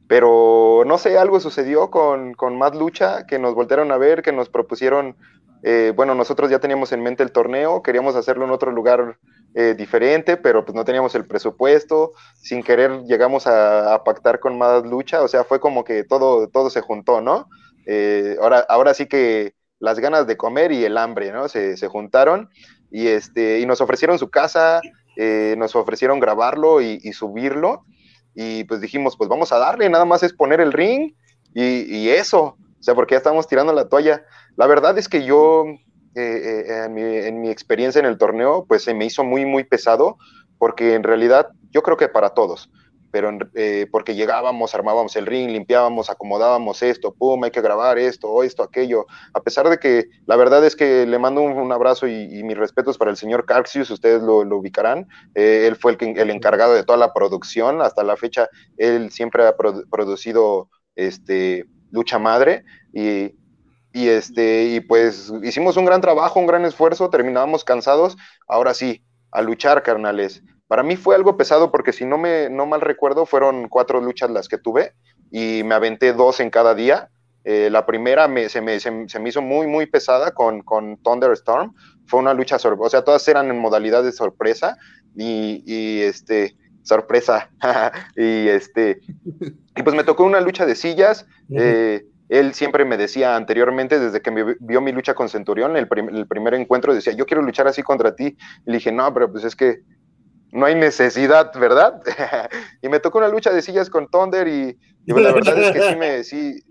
pero no sé, algo sucedió con, con más lucha, que nos voltearon a ver, que nos propusieron, eh, bueno, nosotros ya teníamos en mente el torneo, queríamos hacerlo en otro lugar eh, diferente, pero pues no teníamos el presupuesto, sin querer llegamos a, pactar con más lucha, o sea, fue como que todo, todo se juntó, ¿no? Eh, ahora, ahora sí que las ganas de comer y el hambre, ¿no? Se, juntaron y, este, y nos ofrecieron su casa, eh, nos ofrecieron grabarlo y, subirlo, y pues dijimos, pues vamos a darle, nada más es poner el ring y, y eso, o sea, porque ya estamos tirando la toalla. La verdad es que yo eh, eh, en, mi, experiencia en el torneo, pues se me hizo muy, muy pesado, porque en realidad yo creo que para todos, pero eh, porque llegábamos, armábamos el ring, limpiábamos, acomodábamos esto, pum, hay que grabar esto, esto, aquello. A pesar de que la verdad es que le mando un, abrazo y, mis respetos para el señor Carxius, ustedes lo, ubicarán. Eh, él fue el, el, encargado de toda la producción. Hasta la fecha, él siempre ha producido este, Lucha Madre y, y, este, y pues hicimos un gran trabajo, un gran esfuerzo, terminábamos cansados. Ahora sí, a luchar, carnales. Para mí fue algo pesado porque si no me no mal recuerdo fueron cuatro luchas las que tuve y me aventé dos en cada día. Eh, la primera me, se, me, se, me, hizo muy, muy pesada con, con Thunderstorm. Fue una lucha, o sea, todas eran en modalidad de sorpresa y, y este, sorpresa. (laughs) y este, y pues me tocó una lucha de sillas. Eh, él siempre me decía anteriormente, desde que me vio mi lucha con Centurión, el, primer encuentro, decía, yo quiero luchar así contra ti. Le dije, no, pero pues es que no hay necesidad, ¿verdad? (laughs) y me tocó una lucha de sillas con Thunder y, la verdad es que sí me, sí,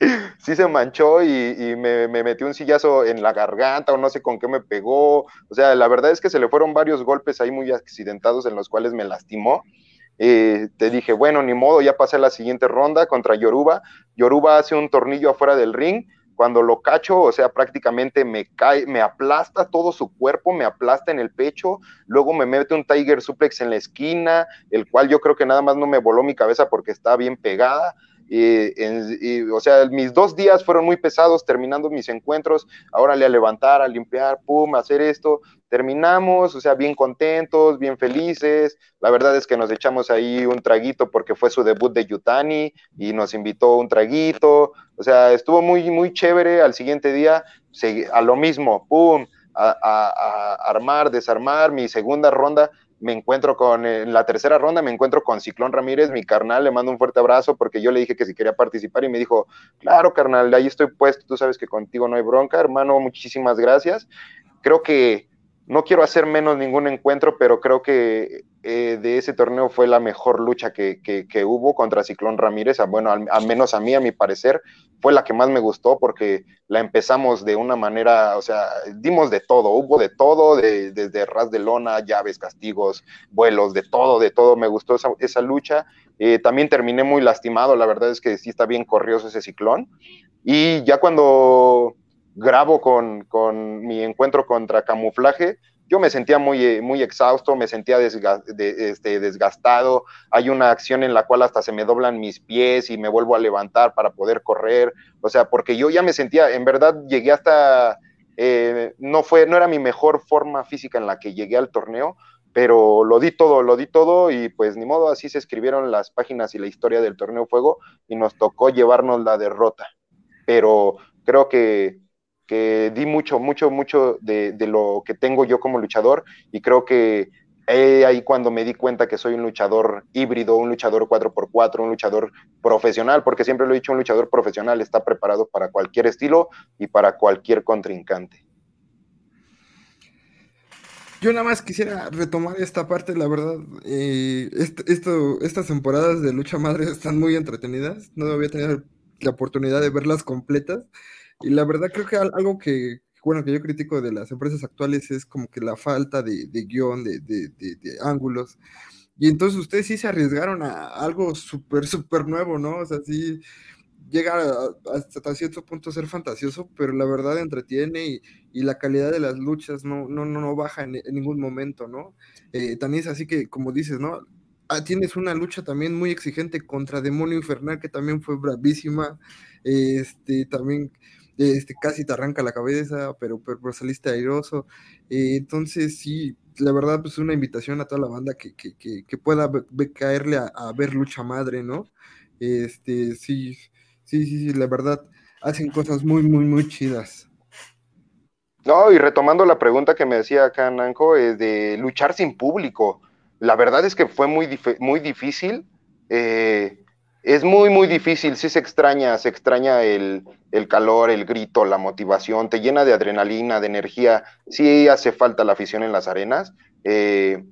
(laughs) sí se manchó y, me, me, metió un sillazo en la garganta o no sé con qué me pegó. O sea, la verdad es que se le fueron varios golpes ahí muy accidentados en los cuales me lastimó. Eh, te dije, bueno, ni modo, ya pasé la siguiente ronda contra Yoruba. Yoruba hace un tornillo afuera del ring cuando lo cacho, o sea, prácticamente me cae, me aplasta todo su cuerpo, me aplasta en el pecho, luego me mete un Tiger Suplex en la esquina, el cual yo creo que nada más no me voló mi cabeza porque está bien pegada. Y, o sea, mis dos días fueron muy pesados terminando mis encuentros, ahora a levantar, a limpiar, pum, a hacer esto, terminamos, o sea, bien contentos, bien felices, la verdad es que nos echamos ahí un traguito porque fue su debut de Yutani y nos invitó un traguito, o sea, estuvo muy, muy chévere, al siguiente día, a lo mismo, pum, a, a armar, desarmar, mi segunda ronda, me encuentro con, en la tercera ronda me encuentro con Ciclón Ramírez, mi carnal, le mando un fuerte abrazo porque yo le dije que si quería participar y me dijo, claro, carnal, ahí estoy puesto, tú sabes que contigo no hay bronca, hermano, muchísimas gracias. Creo que no quiero hacer menos ningún encuentro, pero creo que eh, de ese torneo fue la mejor lucha que, que, hubo contra Ciclón Ramírez, bueno, al, menos a mí, a mi parecer, fue la que más me gustó porque la empezamos de una manera, o sea, dimos de todo, hubo de todo, de, desde ras de lona, llaves, castigos, vuelos, de todo, de todo, me gustó esa, esa lucha. Eh, también terminé muy lastimado, la verdad es que sí está bien corrioso ese ciclón. Y ya cuando grabo con, con mi encuentro contra camuflaje, yo me sentía muy, eh, muy exhausto, me sentía este, desgastado. Hay una acción en la cual hasta se me doblan mis pies y me vuelvo a levantar para poder correr. O sea, porque yo ya me sentía, en verdad llegué hasta, eh, no fue, no era mi mejor forma física en la que llegué al torneo, pero lo di todo, lo di todo y pues ni modo, así se escribieron las páginas y la historia del torneo fuego y nos tocó llevarnos la derrota. Pero creo que que di mucho, mucho, mucho de, lo que tengo yo como luchador y creo que ahí cuando me di cuenta que soy un luchador híbrido, un luchador 4x4, un luchador profesional, porque siempre lo he dicho, un luchador profesional está preparado para cualquier estilo y para cualquier contrincante. Yo nada más quisiera retomar esta parte, la verdad, eh, esto, estas temporadas de lucha madre están muy entretenidas, no había tenido la oportunidad de verlas completas, y la verdad creo que algo que, bueno, que yo critico de las empresas actuales es como que la falta de, guion, de, ángulos. Y entonces ustedes sí se arriesgaron a algo súper, (laughs) súper nuevo, ¿no? O sea, sí llega hasta cierto punto a ser fantasioso, pero la verdad entretiene y, la calidad de las luchas no, no, no, baja en, ningún momento, ¿no? Eh, también es así que, como dices, ¿no? Ah, tienes una lucha también muy exigente contra Demonio Infernal, que también fue bravísima. Este, también este, casi te arranca la cabeza, pero, pero, saliste airoso. Eh, entonces, sí, la verdad, pues una invitación a toda la banda que, que, que, pueda caerle a, ver lucha madre, ¿no? Este, sí, sí, sí, sí, la verdad, hacen cosas muy, muy, muy chidas. No, y retomando la pregunta que me decía acá Nanco, es de luchar sin público. La verdad es que fue muy, muy difícil. Eh, es muy, muy difícil, sí se extraña, se extraña el, calor, el grito, la motivación, te llena de adrenalina, de energía, sí hace falta la afición en las arenas. Eh,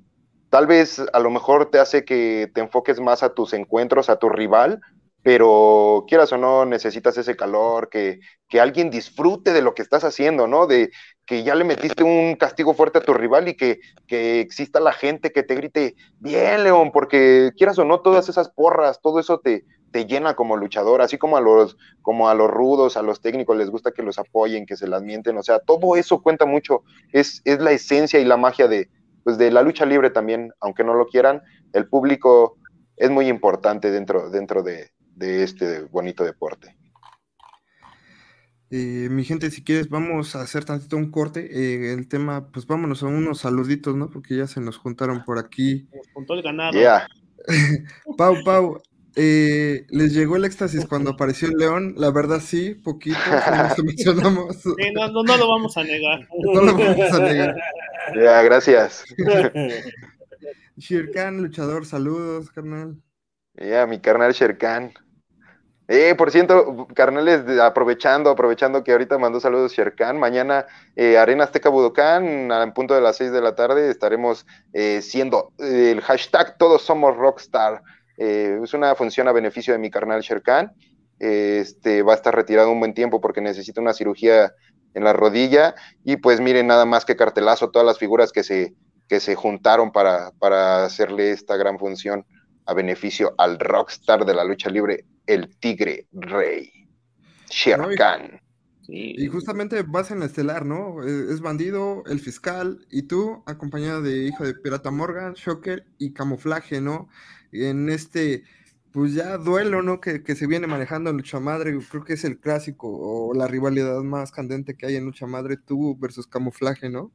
tal vez a lo mejor te hace que te enfoques más a tus encuentros, a tu rival, pero quieras o no, necesitas ese calor, que, que alguien disfrute de lo que estás haciendo, ¿no? De que ya le metiste un castigo fuerte a tu rival y que, que exista la gente que te grite, bien, León, porque quieras o no, todas esas porras, todo eso te, te llena como luchador, así como a los, como a los rudos, a los técnicos les gusta que los apoyen, que se las mienten, o sea, todo eso cuenta mucho, es, es la esencia y la magia de, pues de la lucha libre también, aunque no lo quieran, el público es muy importante dentro, dentro de, este bonito deporte. Eh, mi gente, si quieres, vamos a hacer tantito un corte. Eh, el tema, pues vámonos a unos saluditos, ¿no? Porque ya se nos juntaron por aquí. Juntó el ganado. (laughs) Pau, Pau, eh, ¿les llegó el éxtasis cuando apareció el león? La verdad sí, poquito, (laughs) mencionamos. no, no, no, lo vamos a negar. No lo vamos a negar. (laughs) Ya, gracias. Shirkan, luchador, saludos, carnal. Ya, mi carnal Sherkan. Eh, por cierto, carnales, aprovechando, aprovechando que ahorita mandó saludos Sherkan, mañana eh, Arena Azteca Budocán, al punto de las 6 de la tarde, estaremos eh, siendo el hashtag Todos Somos Rockstar. es una función a beneficio de mi carnal Sherkan. este, va a estar retirado un buen tiempo porque necesita una cirugía en la rodilla. Y pues miren, nada más que cartelazo, todas las figuras que se, que se juntaron para, para hacerle esta gran función a beneficio al rockstar de la lucha libre, el Tigre Rey, Sher Khan. Y justamente vas en estelar, ¿no? Es bandido, el fiscal, y tú, acompañado de hijo de Pirata Morgan, Shocker y Camuflaje, ¿no? En este, pues ya duelo, ¿no? Que, que, se viene manejando en Lucha Madre, creo que es el clásico o la rivalidad más candente que hay en Lucha Madre, tú versus Camuflaje, ¿no?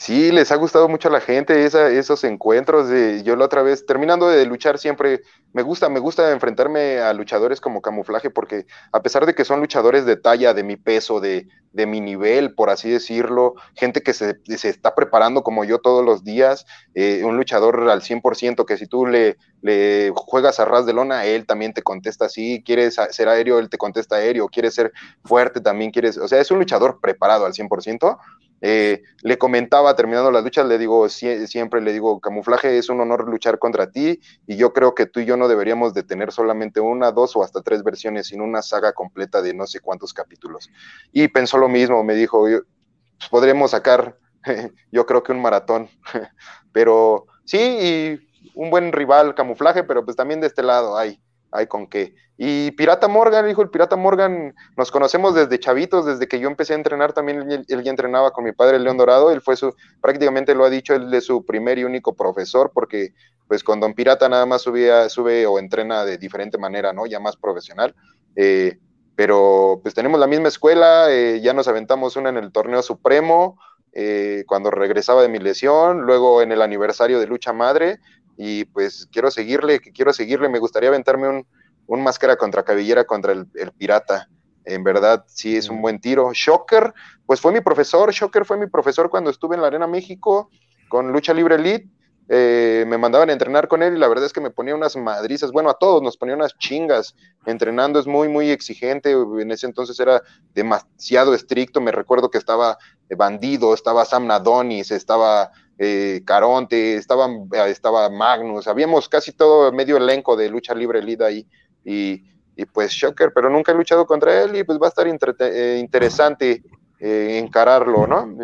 Sí, les ha gustado mucho a la gente esos encuentros. De, yo la otra vez, terminando de luchar, siempre me gusta, me gusta enfrentarme a luchadores como camuflaje, porque a pesar de que son luchadores de talla, de mi peso, de, de mi nivel, por así decirlo, gente que se, se está preparando como yo todos los días, eh, un luchador al 100%, que si tú le, le juegas a ras de lona, él también te contesta así, quieres ser aéreo, él te contesta aéreo, quieres ser fuerte, también quieres, o sea, es un luchador preparado al 100%. Eh, le comentaba terminando las luchas, le digo, siempre le digo, camuflaje, es un honor luchar contra ti y yo creo que tú y yo no deberíamos de tener solamente una, dos o hasta tres versiones, sino una saga completa de no sé cuántos capítulos. Y pensó lo mismo, me dijo, pues, podríamos sacar, (laughs) yo creo que un maratón, (laughs) pero sí, y un buen rival, camuflaje, pero pues también de este lado hay hay con qué. Y Pirata Morgan, dijo el Pirata Morgan, nos conocemos desde chavitos, desde que yo empecé a entrenar, también él, ya entrenaba con mi padre León Dorado, él fue su, prácticamente lo ha dicho, él es su primer y único profesor, porque pues con Don Pirata nada más subía, sube o entrena de diferente manera, ¿no? Ya más profesional. Eh, pero pues tenemos la misma escuela, eh, ya nos aventamos una en el torneo supremo, eh, cuando regresaba de mi lesión, luego en el aniversario de Lucha Madre, y pues quiero seguirle, quiero seguirle, me gustaría aventarme un, un máscara contra cabellera contra el, pirata. En verdad, sí es un buen tiro. Shocker, pues fue mi profesor, Shocker fue mi profesor cuando estuve en la Arena México con Lucha Libre Elite. Eh, me mandaban a entrenar con él y la verdad es que me ponía unas madrizas, bueno, a todos nos ponía unas chingas, entrenando es muy, muy exigente, en ese entonces era demasiado estricto, me recuerdo que estaba Bandido, estaba Sam Nadonis, estaba eh, Caronte, estaban, eh, estaba Magnus, habíamos casi todo medio elenco de lucha libre Lida ahí, y, y, pues Shocker, pero nunca he luchado contra él y pues va a estar eh, interesante encararlo, ¿no?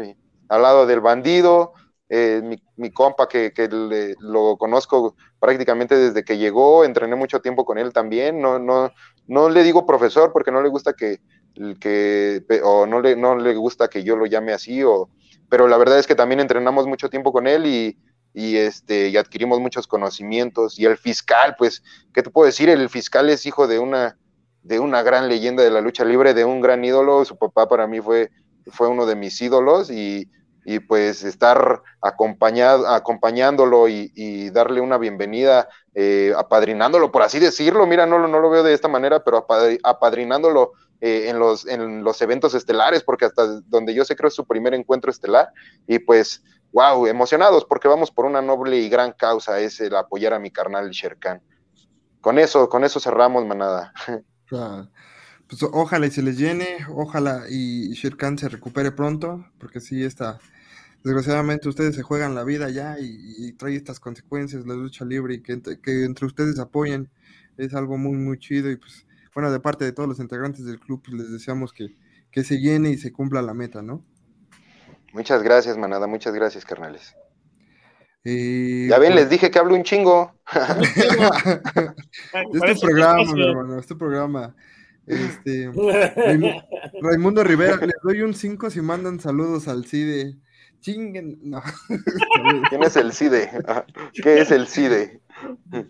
Al lado del bandido, mi, mi, compa que, que lo conozco prácticamente desde que llegó, entrené mucho tiempo con él también, no, no, no le digo profesor porque no le gusta que, que o no le, no le gusta que yo lo llame así, o pero la verdad es que también entrenamos mucho tiempo con él y, y, este, y adquirimos muchos conocimientos. Y el fiscal, pues, ¿qué te puedo decir? El fiscal es hijo de una, de una gran leyenda de la lucha libre, de un gran ídolo. Su papá para mí fue, fue uno de mis ídolos y, y pues estar acompañado, acompañándolo y, darle una bienvenida, eh, apadrinándolo, por así decirlo. Mira, no, no lo veo de esta manera, pero apadrinándolo eh, en, los, en los eventos estelares, porque hasta donde yo sé creo es su primer encuentro estelar, y pues, wow, emocionados porque vamos por una noble y gran causa, es el apoyar a mi carnal Sherkan. Con eso, con eso cerramos, manada. (laughs) pues ojalá y se les llene, ojalá y Sherkan se recupere pronto, porque sí está, desgraciadamente ustedes se juegan la vida ya y, trae estas consecuencias, la lucha libre y que, que entre ustedes apoyen es algo muy, muy chido y pues, bueno, de parte de todos los integrantes del club, pues les deseamos que, que se llene y se cumpla la meta, ¿no? Muchas gracias, manada, muchas gracias, carnales. Eh, ya ven, pues- les dije que hablo un chingo. (laughs) (laughs) este programa, mi hermano, este programa. Este, Raimu- Raimundo Rivera, les doy un 5 si mandan saludos al CIDE. Chinguen, no. (laughs) ¿Quién es el CIDE? ¿Qué es el CIDE?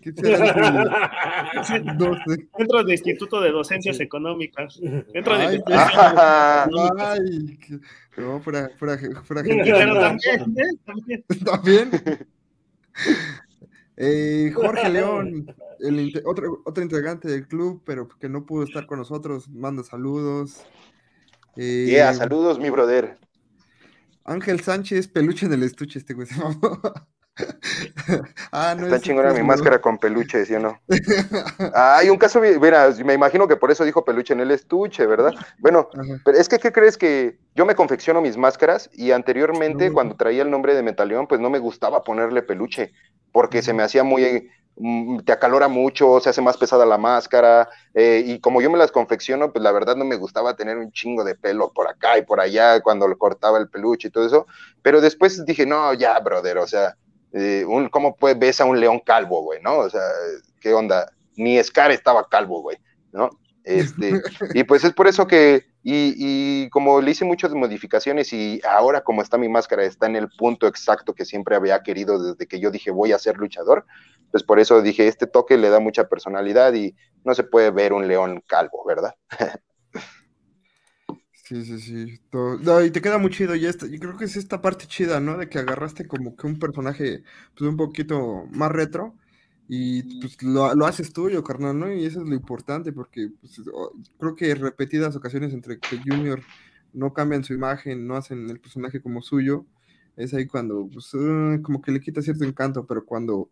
¿Qué será el CIDE? No sé. Dentro del Instituto de Docencias Económicas. Dentro de Ay, que- no, fuera, fuera, fuera gente. Pero también, ¿eh? También. ¿También? (laughs) Eh, Jorge León, el otro, otro integrante del club, pero que no pudo estar con nosotros, manda saludos. Eh, Yeah, saludos, mi brother. Ángel Sánchez, peluche en el estuche, este güey se mamó. (laughs) ah, no Está es chingona mi máscara con peluche, ¿sí o no? Ah, hay un caso, mira, me imagino que por eso dijo peluche en el estuche, ¿verdad? Bueno, (laughs) Ajá. pero es que, ¿qué crees que yo me confecciono mis máscaras y anteriormente, No. cuando traía el nombre de Metaleón, pues no me gustaba ponerle peluche, porque se me hacía muy, mm, te acalora mucho, se hace más pesada la máscara, eh, y como yo me las confecciono, pues la verdad no me gustaba tener un chingo de pelo por acá y por allá cuando le cortaba el peluche y todo eso, pero después dije, no, ya, brother, o sea, eh, un, ¿cómo pues, ves a un león calvo, güey, no? O sea, ¿qué onda? Ni Scar estaba calvo, güey, ¿no? Este, (laughs) y pues es por eso que, y, y como le hice muchas modificaciones y ahora como está mi máscara, está en el punto exacto que siempre había querido desde que yo dije voy a ser luchador, pues por eso dije, este toque le da mucha personalidad y no se puede ver un león calvo, ¿verdad? (laughs) Sí, sí, sí. todo- No, y te queda muy chido. Y esta, yo creo que es esta parte chida, ¿no? De que agarraste como que un personaje, pues un poquito más retro. Y pues lo, lo haces tuyo, carnal, ¿no? Y eso es lo importante, porque pues, creo que repetidas ocasiones entre que Junior no cambian su imagen, no hacen el personaje como suyo, es ahí cuando, pues, eh, como que le quita cierto encanto, pero cuando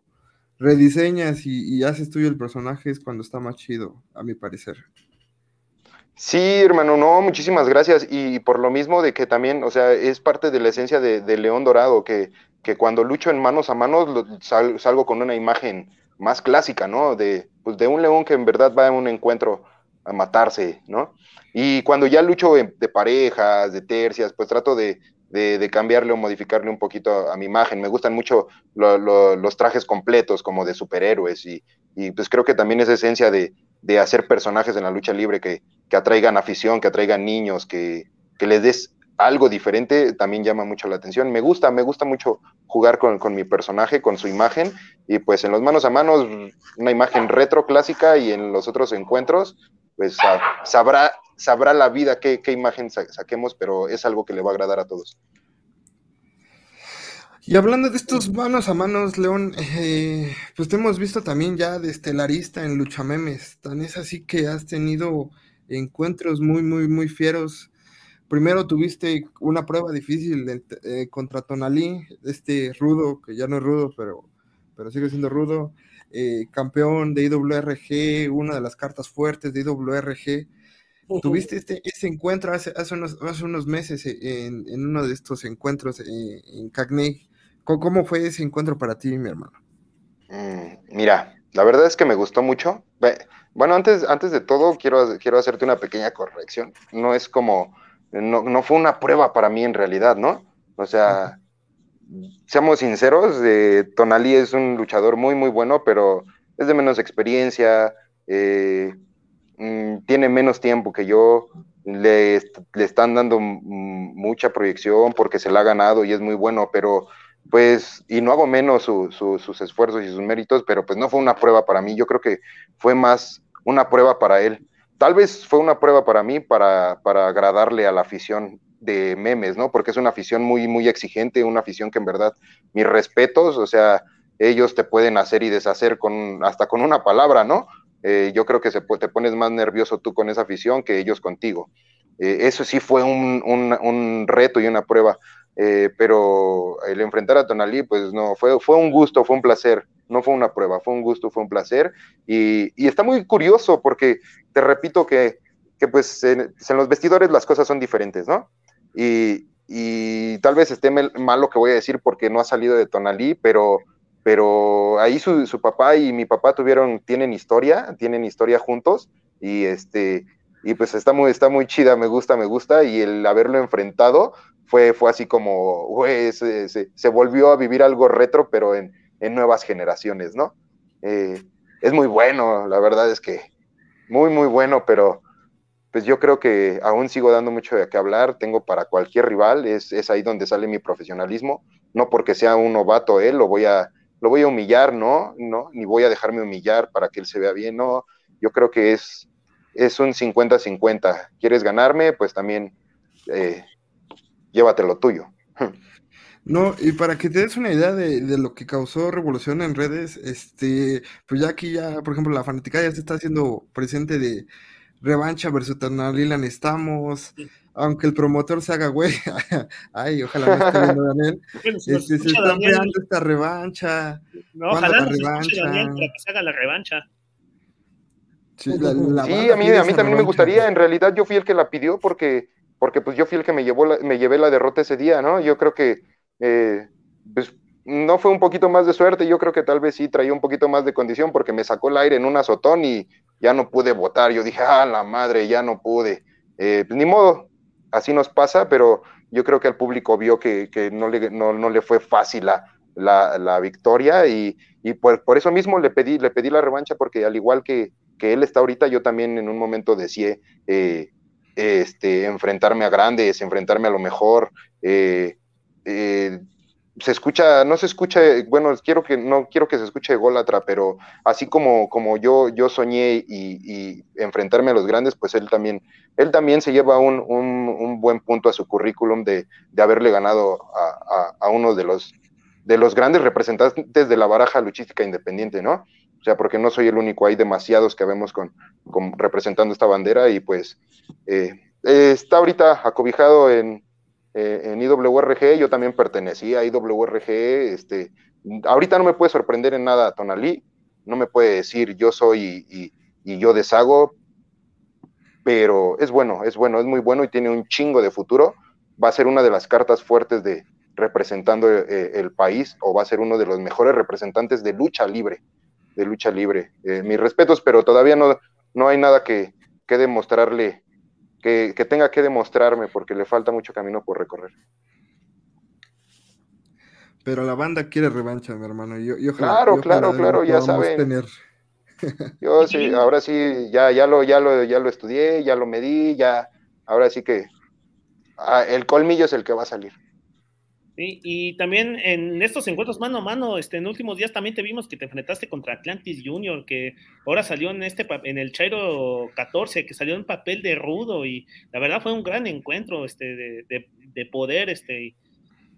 rediseñas y, haces tuyo el personaje es cuando está más chido, a mi parecer. Sí, hermano, no, muchísimas gracias. Y por lo mismo de que también, o sea, es parte de la esencia de, León Dorado, que, que cuando lucho en manos a manos salgo con una imagen más clásica, ¿no? De, pues de un león que en verdad va a un encuentro a matarse, ¿no? Y cuando ya lucho de parejas, de tercias, pues trato de, de- cambiarle o modificarle un poquito a, mi imagen. Me gustan mucho lo- lo- los trajes completos, como de superhéroes, y, y pues creo que también es esencia de, de hacer personajes en la lucha libre que, que atraigan afición, que atraigan niños, que, que les des algo diferente, también llama mucho la atención. Me gusta, me gusta mucho jugar con, con mi personaje, con su imagen, y pues en los manos a manos, una imagen retro clásica, y en los otros encuentros, pues sa- sabrá, sabrá la vida qué, qué imagen sa- saquemos, pero es algo que le va a agradar a todos. Y hablando de estos manos a manos, León, eh, pues te hemos visto también ya de estelarista en Luchamemes. Tan es así que has tenido encuentros muy, muy, muy fieros. Primero tuviste una prueba difícil eh, contra Tonalí, este rudo, que ya no es rudo, pero, pero sigue siendo rudo. eh, campeón de IWRG, una de las cartas fuertes de IWRG. Tuviste este, este encuentro hace, hace, unos, hace unos meses eh, en, en uno de estos encuentros eh, en Cagney. ¿Cómo, ¿Cómo fue ese encuentro para ti, mi hermano? Mm, mira, la verdad es que me gustó mucho. Bueno, antes, antes de todo, quiero, quiero hacerte una pequeña corrección. No es como, no, no fue una prueba para mí en realidad, ¿no? O sea, seamos sinceros, eh, Tonali es un luchador muy, muy bueno, pero es de menos experiencia, eh, mm, tiene menos tiempo que yo, le, le están dando mucha proyección porque se la ha ganado y es muy bueno, pero pues, y no hago menos su- su- sus esfuerzos y sus méritos, pero pues no fue una prueba para mí, yo creo que fue más una prueba para él. Tal vez fue una prueba para mí para, para agradarle a la afición de memes, ¿no? Porque es una afición muy, muy exigente, una afición que en verdad, mis respetos, o sea, ellos te pueden hacer y deshacer con, hasta con una palabra, ¿no? Eh, yo creo que se, te pones más nervioso tú con esa afición que ellos contigo. Eh, eso sí fue un, un, reto y una prueba, eh, pero el enfrentar a Tonalí, pues no, fue, fue un gusto, fue un placer, no fue una prueba, fue un gusto, fue un placer, y, y está muy curioso porque te repito que, que pues en, los vestidores las cosas son diferentes, ¿no? Y, tal vez esté mal lo que voy a decir porque no ha salido de Tonalí, pero ahí su, papá y mi papá tuvieron, tienen historia, tienen historia juntos y este, y pues está muy, está muy chida, me gusta, me gusta, y el haberlo enfrentado fue, así como, güey, se, volvió a vivir algo retro, pero en, en nuevas generaciones, ¿no? Eh, es muy bueno, la verdad es que muy, muy bueno, pero pues yo creo que aún sigo dando mucho de qué hablar, tengo para cualquier rival, es, es ahí donde sale mi profesionalismo, no porque sea un novato él, lo voy a, lo voy a humillar, ¿no? ¿no? Ni voy a dejarme humillar para que él se vea bien, no. Yo creo que es, es un 50-50. ¿Quieres ganarme? Pues también eh, llévatelo tuyo. (laughs) No, y para que te des una idea de, lo que causó revolución en redes, este, pues ya aquí ya, por ejemplo, la fanática ya se está haciendo presente de revancha versus Ternalilan estamos, aunque el promotor se haga güey, (laughs) ay, ojalá me esté viendo Daniel, (laughs) este, se está creando esta revancha. No, ojalá la revancha? Daniel para que se haga la revancha. Sí, a mí, a mí también me gustaría, en realidad yo fui el que la pidió porque, porque pues yo fui el que me, llevó me llevé la derrota ese día, ¿no? Yo creo que eh, pues, no fue un poquito más de suerte, yo creo que tal vez sí traía un poquito más de condición porque me sacó el aire en un azotón y ya no pude votar. Yo dije, ah, la madre, ya no pude. Eh, pues, ni modo, así nos pasa, pero yo creo que el público vio que, no, le, no, le fue fácil la, la, victoria y, y por, por, eso mismo le pedí, le pedí la revancha porque al igual que, que él está ahorita, yo también en un momento deseé eh, este, enfrentarme a grandes, enfrentarme a lo mejor. Eh, eh, se escucha, no se escucha, bueno, quiero que, no quiero que se escuche ególatra, pero así como, como yo, yo soñé y, enfrentarme a los grandes, pues él también, él también se lleva un, un, buen punto a su currículum de, de haberle ganado a, a, uno de los, de los grandes representantes de la baraja luchística independiente, ¿no? O sea, porque no soy el único, hay demasiados que vemos con, con representando esta bandera y pues eh, está ahorita acobijado en, eh, en IWRG, yo también pertenecía a IWRG, este, ahorita no me puede sorprender en nada Tonalí, no me puede decir yo soy y, yo deshago, pero es bueno, es bueno, es muy bueno y tiene un chingo de futuro, va a ser una de las cartas fuertes de representando eh, el país o va a ser uno de los mejores representantes de lucha libre, de lucha libre. Eh, mis respetos, pero todavía no, no hay nada que, que demostrarle que, tenga que demostrarme porque le falta mucho camino por recorrer. Pero la banda quiere revancha, mi hermano. Yo, claro, claro, claro, ya saben. (laughs) Yo sí, ahora sí, ya, ya lo, ya lo, ya lo estudié, ya lo medí, ya, ahora sí que ah, el colmillo es el que va a salir. Y también en estos encuentros mano a mano, este, en últimos días también te vimos que te enfrentaste contra Atlantis Junior, que ahora salió en este en el Chairo 14, que salió en papel de rudo, y la verdad fue un gran encuentro este, de, de, poder, este,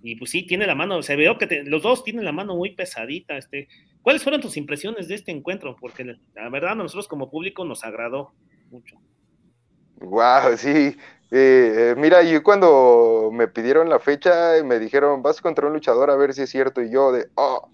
y, pues sí, tiene la mano, se veo que los dos tienen la mano muy pesadita, este. ¿Cuáles fueron tus impresiones de este encuentro? Porque la verdad a nosotros como público nos agradó mucho. Wow, sí, eh, mira, yo cuando me pidieron la fecha, me dijeron, vas contra un luchador a ver si es cierto. Y yo de, oh,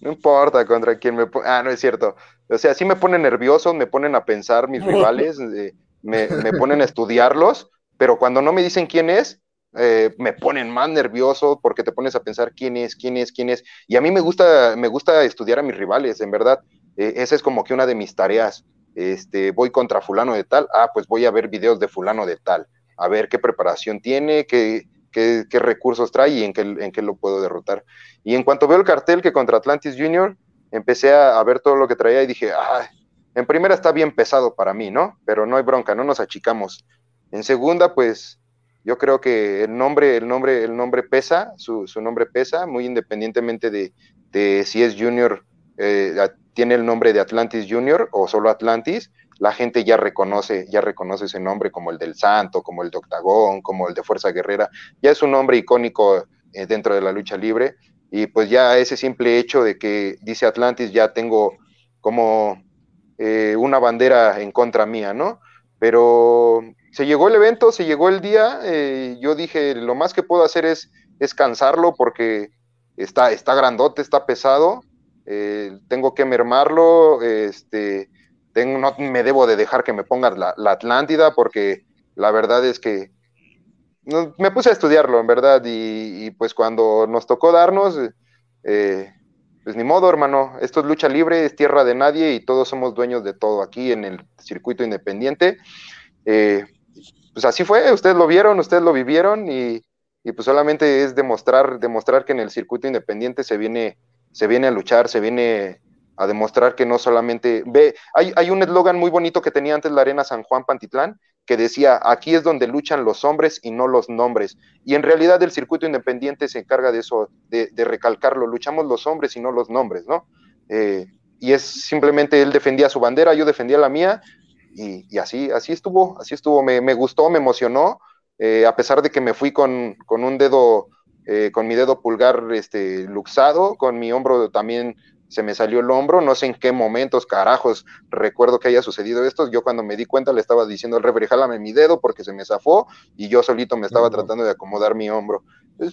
no importa contra quién me. Ah, no es cierto. O sea, sí me ponen nervioso, me ponen a pensar mis rivales, eh, me, ponen a estudiarlos, pero cuando no me dicen quién es, eh, me ponen más nervioso porque te pones a pensar quién es, quién es, quién es. Y a mí me gusta, me gusta estudiar a mis rivales, en verdad. esa es como que una de mis tareas. Este, voy contra fulano de tal, ah, pues voy a ver videos de fulano de tal a ver qué preparación tiene, qué, qué, recursos trae y en qué, en qué lo puedo derrotar. Y en cuanto veo el cartel que contra Atlantis Junior, empecé a, ver todo lo que traía y dije, ah, en primera está bien pesado para mí, ¿no? Pero no hay bronca, no nos achicamos. En segunda, pues yo creo que el nombre, el nombre, el nombre pesa, su, su nombre pesa, muy independientemente de, de si es Junior, eh, tiene el nombre de Atlantis Junior o solo Atlantis, la gente ya reconoce, ya reconoce ese nombre como el del Santo, como el de Octagón, como el de Fuerza Guerrera, ya es un nombre icónico eh, dentro de la lucha libre, y pues ya ese simple hecho de que dice Atlantis, ya tengo como eh, una bandera en contra mía, ¿no? Pero se llegó el evento, se llegó el día, eh, yo dije, lo más que puedo hacer es, es cansarlo porque está, está grandote, está pesado, tengo que mermarlo, este, tengo, no me debo de dejar que me pongas la, Atlántida porque la verdad es que me puse a estudiarlo, en verdad, y, pues cuando nos tocó darnos, eh, pues ni modo, hermano, esto es lucha libre, es tierra de nadie y todos somos dueños de todo aquí en el circuito independiente. Eh, pues así fue, ustedes lo vieron, ustedes lo vivieron y, pues solamente es demostrar, demostrar que en el circuito independiente se viene, se viene a luchar, se viene a demostrar que no solamente ve, hay, hay un eslogan muy bonito que tenía antes la Arena San Juan Pantitlán, que decía, aquí es donde luchan los hombres y no los nombres. Y en realidad el circuito independiente se encarga de eso, de, recalcarlo, luchamos los hombres y no los nombres, ¿no? Eh, y es simplemente él defendía su bandera, yo defendía la mía, y, así, así estuvo, así estuvo, me, gustó, me emocionó, eh, a pesar de que me fui con, con un dedo, eh, con mi dedo pulgar este, luxado, con mi hombro también se me salió el hombro, no sé en qué momentos, carajos, recuerdo que haya sucedido esto, yo cuando me di cuenta le estaba diciendo al refri, jálame mi dedo porque se me zafó y yo solito me estaba tratando de acomodar mi hombro.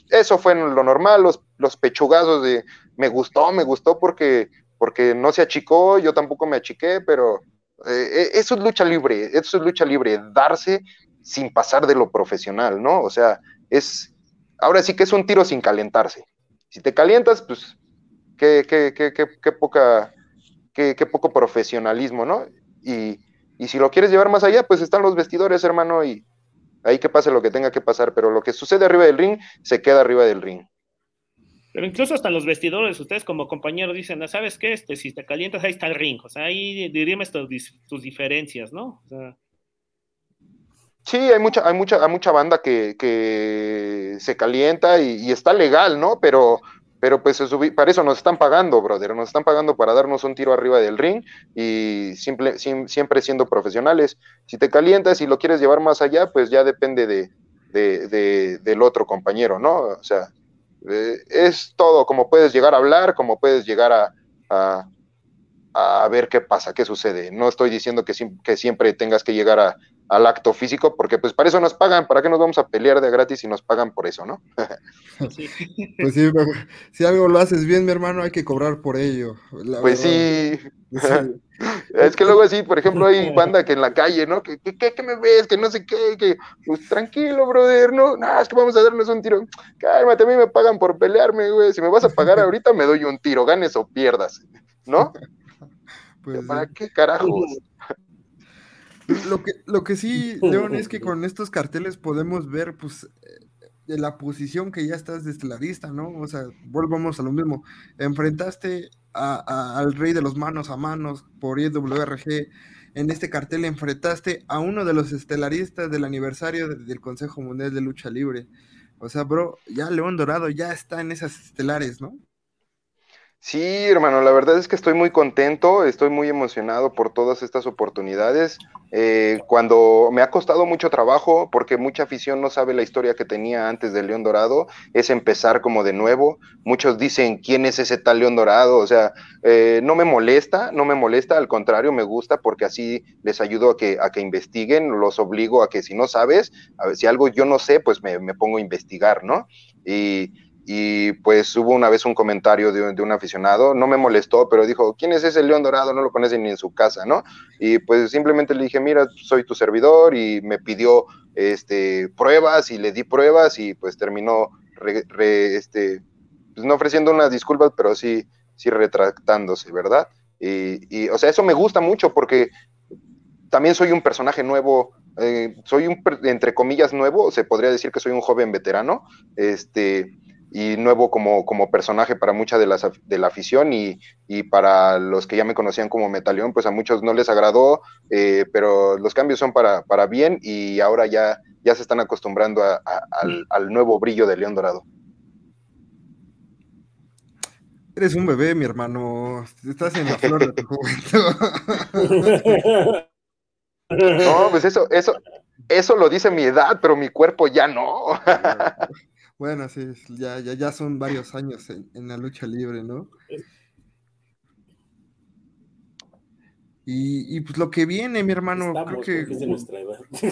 Eso fue lo normal, los, los pechugazos de, me gustó, me gustó porque, porque no se achicó, yo tampoco me achiqué, pero eh, eh, eso es lucha libre, eso es lucha libre, darse sin pasar de lo profesional, ¿no? O sea, es, ahora sí que es un tiro sin calentarse. Si te calientas, pues qué, qué, qué, qué poca, qué, poco profesionalismo, ¿no? Y, y si lo quieres llevar más allá, pues están los vestidores, hermano, y ahí que pase lo que tenga que pasar, pero lo que sucede arriba del ring, se queda arriba del ring. Pero incluso hasta los vestidores, ustedes como compañeros dicen, ah, ¿sabes qué? Este, si te calientas, ahí está el ring. O sea, ahí diríamos tus, tus diferencias, ¿no? Sí, hay mucha, hay mucha, hay mucha banda que, que se calienta y, y, está legal, ¿no? Pero pero pues para eso nos están pagando, brother, nos están pagando para darnos un tiro arriba del ring y siempre siendo profesionales. Si te calientas y lo quieres llevar más allá, pues ya depende de, del otro compañero, ¿no? O sea, eh, es todo, como puedes llegar a hablar, como puedes llegar a, a, ver qué pasa, qué sucede. No estoy diciendo que, que siempre tengas que llegar a, al acto físico, porque pues para eso nos pagan, ¿para qué nos vamos a pelear de gratis si nos pagan por eso, no? Pues sí, si algo lo haces bien, mi hermano, hay que cobrar por ello. pues sí. (laughs) es que luego así, por ejemplo, hay (laughs) banda que en la calle, ¿no? Que, que, me ves, que no sé qué, que pues tranquilo, brother, no, no, es que vamos a darnos un tiro. Cálmate, a mí me pagan por pelearme, güey. Si me vas a pagar ahorita, me doy un tiro, ganes o pierdas, ¿no? Pues, ¿Para qué carajos? Lo que, lo que sí, León, es que (laughs) con estos carteles podemos ver, pues, de la posición que ya estás desde la vista, ¿no? O sea, volvamos a lo mismo. Enfrentaste al rey de los manos a manos por IWRG. En este cartel enfrentaste a uno de los estelaristas del aniversario del Consejo Mundial de Lucha Libre. O sea, bro, ya León Dorado ya está en esas estelares, ¿no? Sí, hermano, la verdad es que estoy muy contento, estoy muy emocionado por todas estas oportunidades. Eh, cuando me ha costado mucho trabajo, porque mucha afición no sabe la historia que tenía antes del León Dorado, es empezar como de nuevo. Muchos dicen, ¿quién es ese tal León Dorado? O sea, eh, no me molesta, no me molesta, al contrario, me gusta porque así les ayudo a que, a que investiguen, los obligo a que si no sabes, si algo yo no sé, pues me, me pongo a investigar, ¿no? Y y pues hubo una vez un comentario de, un aficionado, no me molestó, pero dijo, ¿quién es ese león dorado? No lo conocen ni en su casa, ¿no? Y pues simplemente le dije, mira, soy tu servidor y me pidió este, pruebas y le di pruebas y pues terminó, este, pues no ofreciendo unas disculpas, pero sí, sí retractándose, ¿verdad? Y, o sea, eso me gusta mucho porque también soy un personaje nuevo, eh, soy un, entre comillas, nuevo, se podría decir que soy un joven veterano, este, y nuevo como, como personaje para mucha de, las, de la afición y, y, para los que ya me conocían como Metaleón, pues a muchos no les agradó, eh, pero los cambios son para, para bien y ahora ya, ya se están acostumbrando al, al, nuevo brillo de León Dorado. Eres un bebé, mi hermano. Estás en la flor de tu (laughs) juventud. No, pues eso, eso, eso lo dice mi edad, pero mi cuerpo ya no. Bueno, sí, ya, ya, ya son varios años en, la lucha libre, ¿no? Y, y, pues lo que viene, mi hermano, creo que.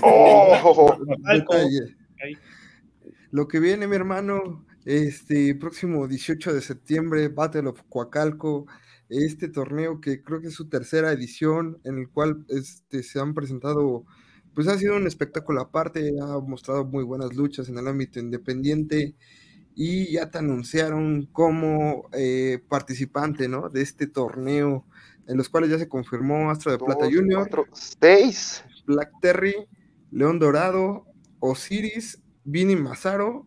Oh, (laughs) lo que viene, mi hermano, este próximo 18 de septiembre, Battle of Coacalco, este torneo que creo que es su tercera edición, en el cual este, se han presentado pues ha sido un espectáculo aparte, ha mostrado muy buenas luchas en el ámbito independiente y ya te anunciaron como eh, participante, ¿no? De este torneo, en los cuales ya se confirmó Astro de Plata Junior, seis. Black Terry, León Dorado, Osiris, Vini Mazaro,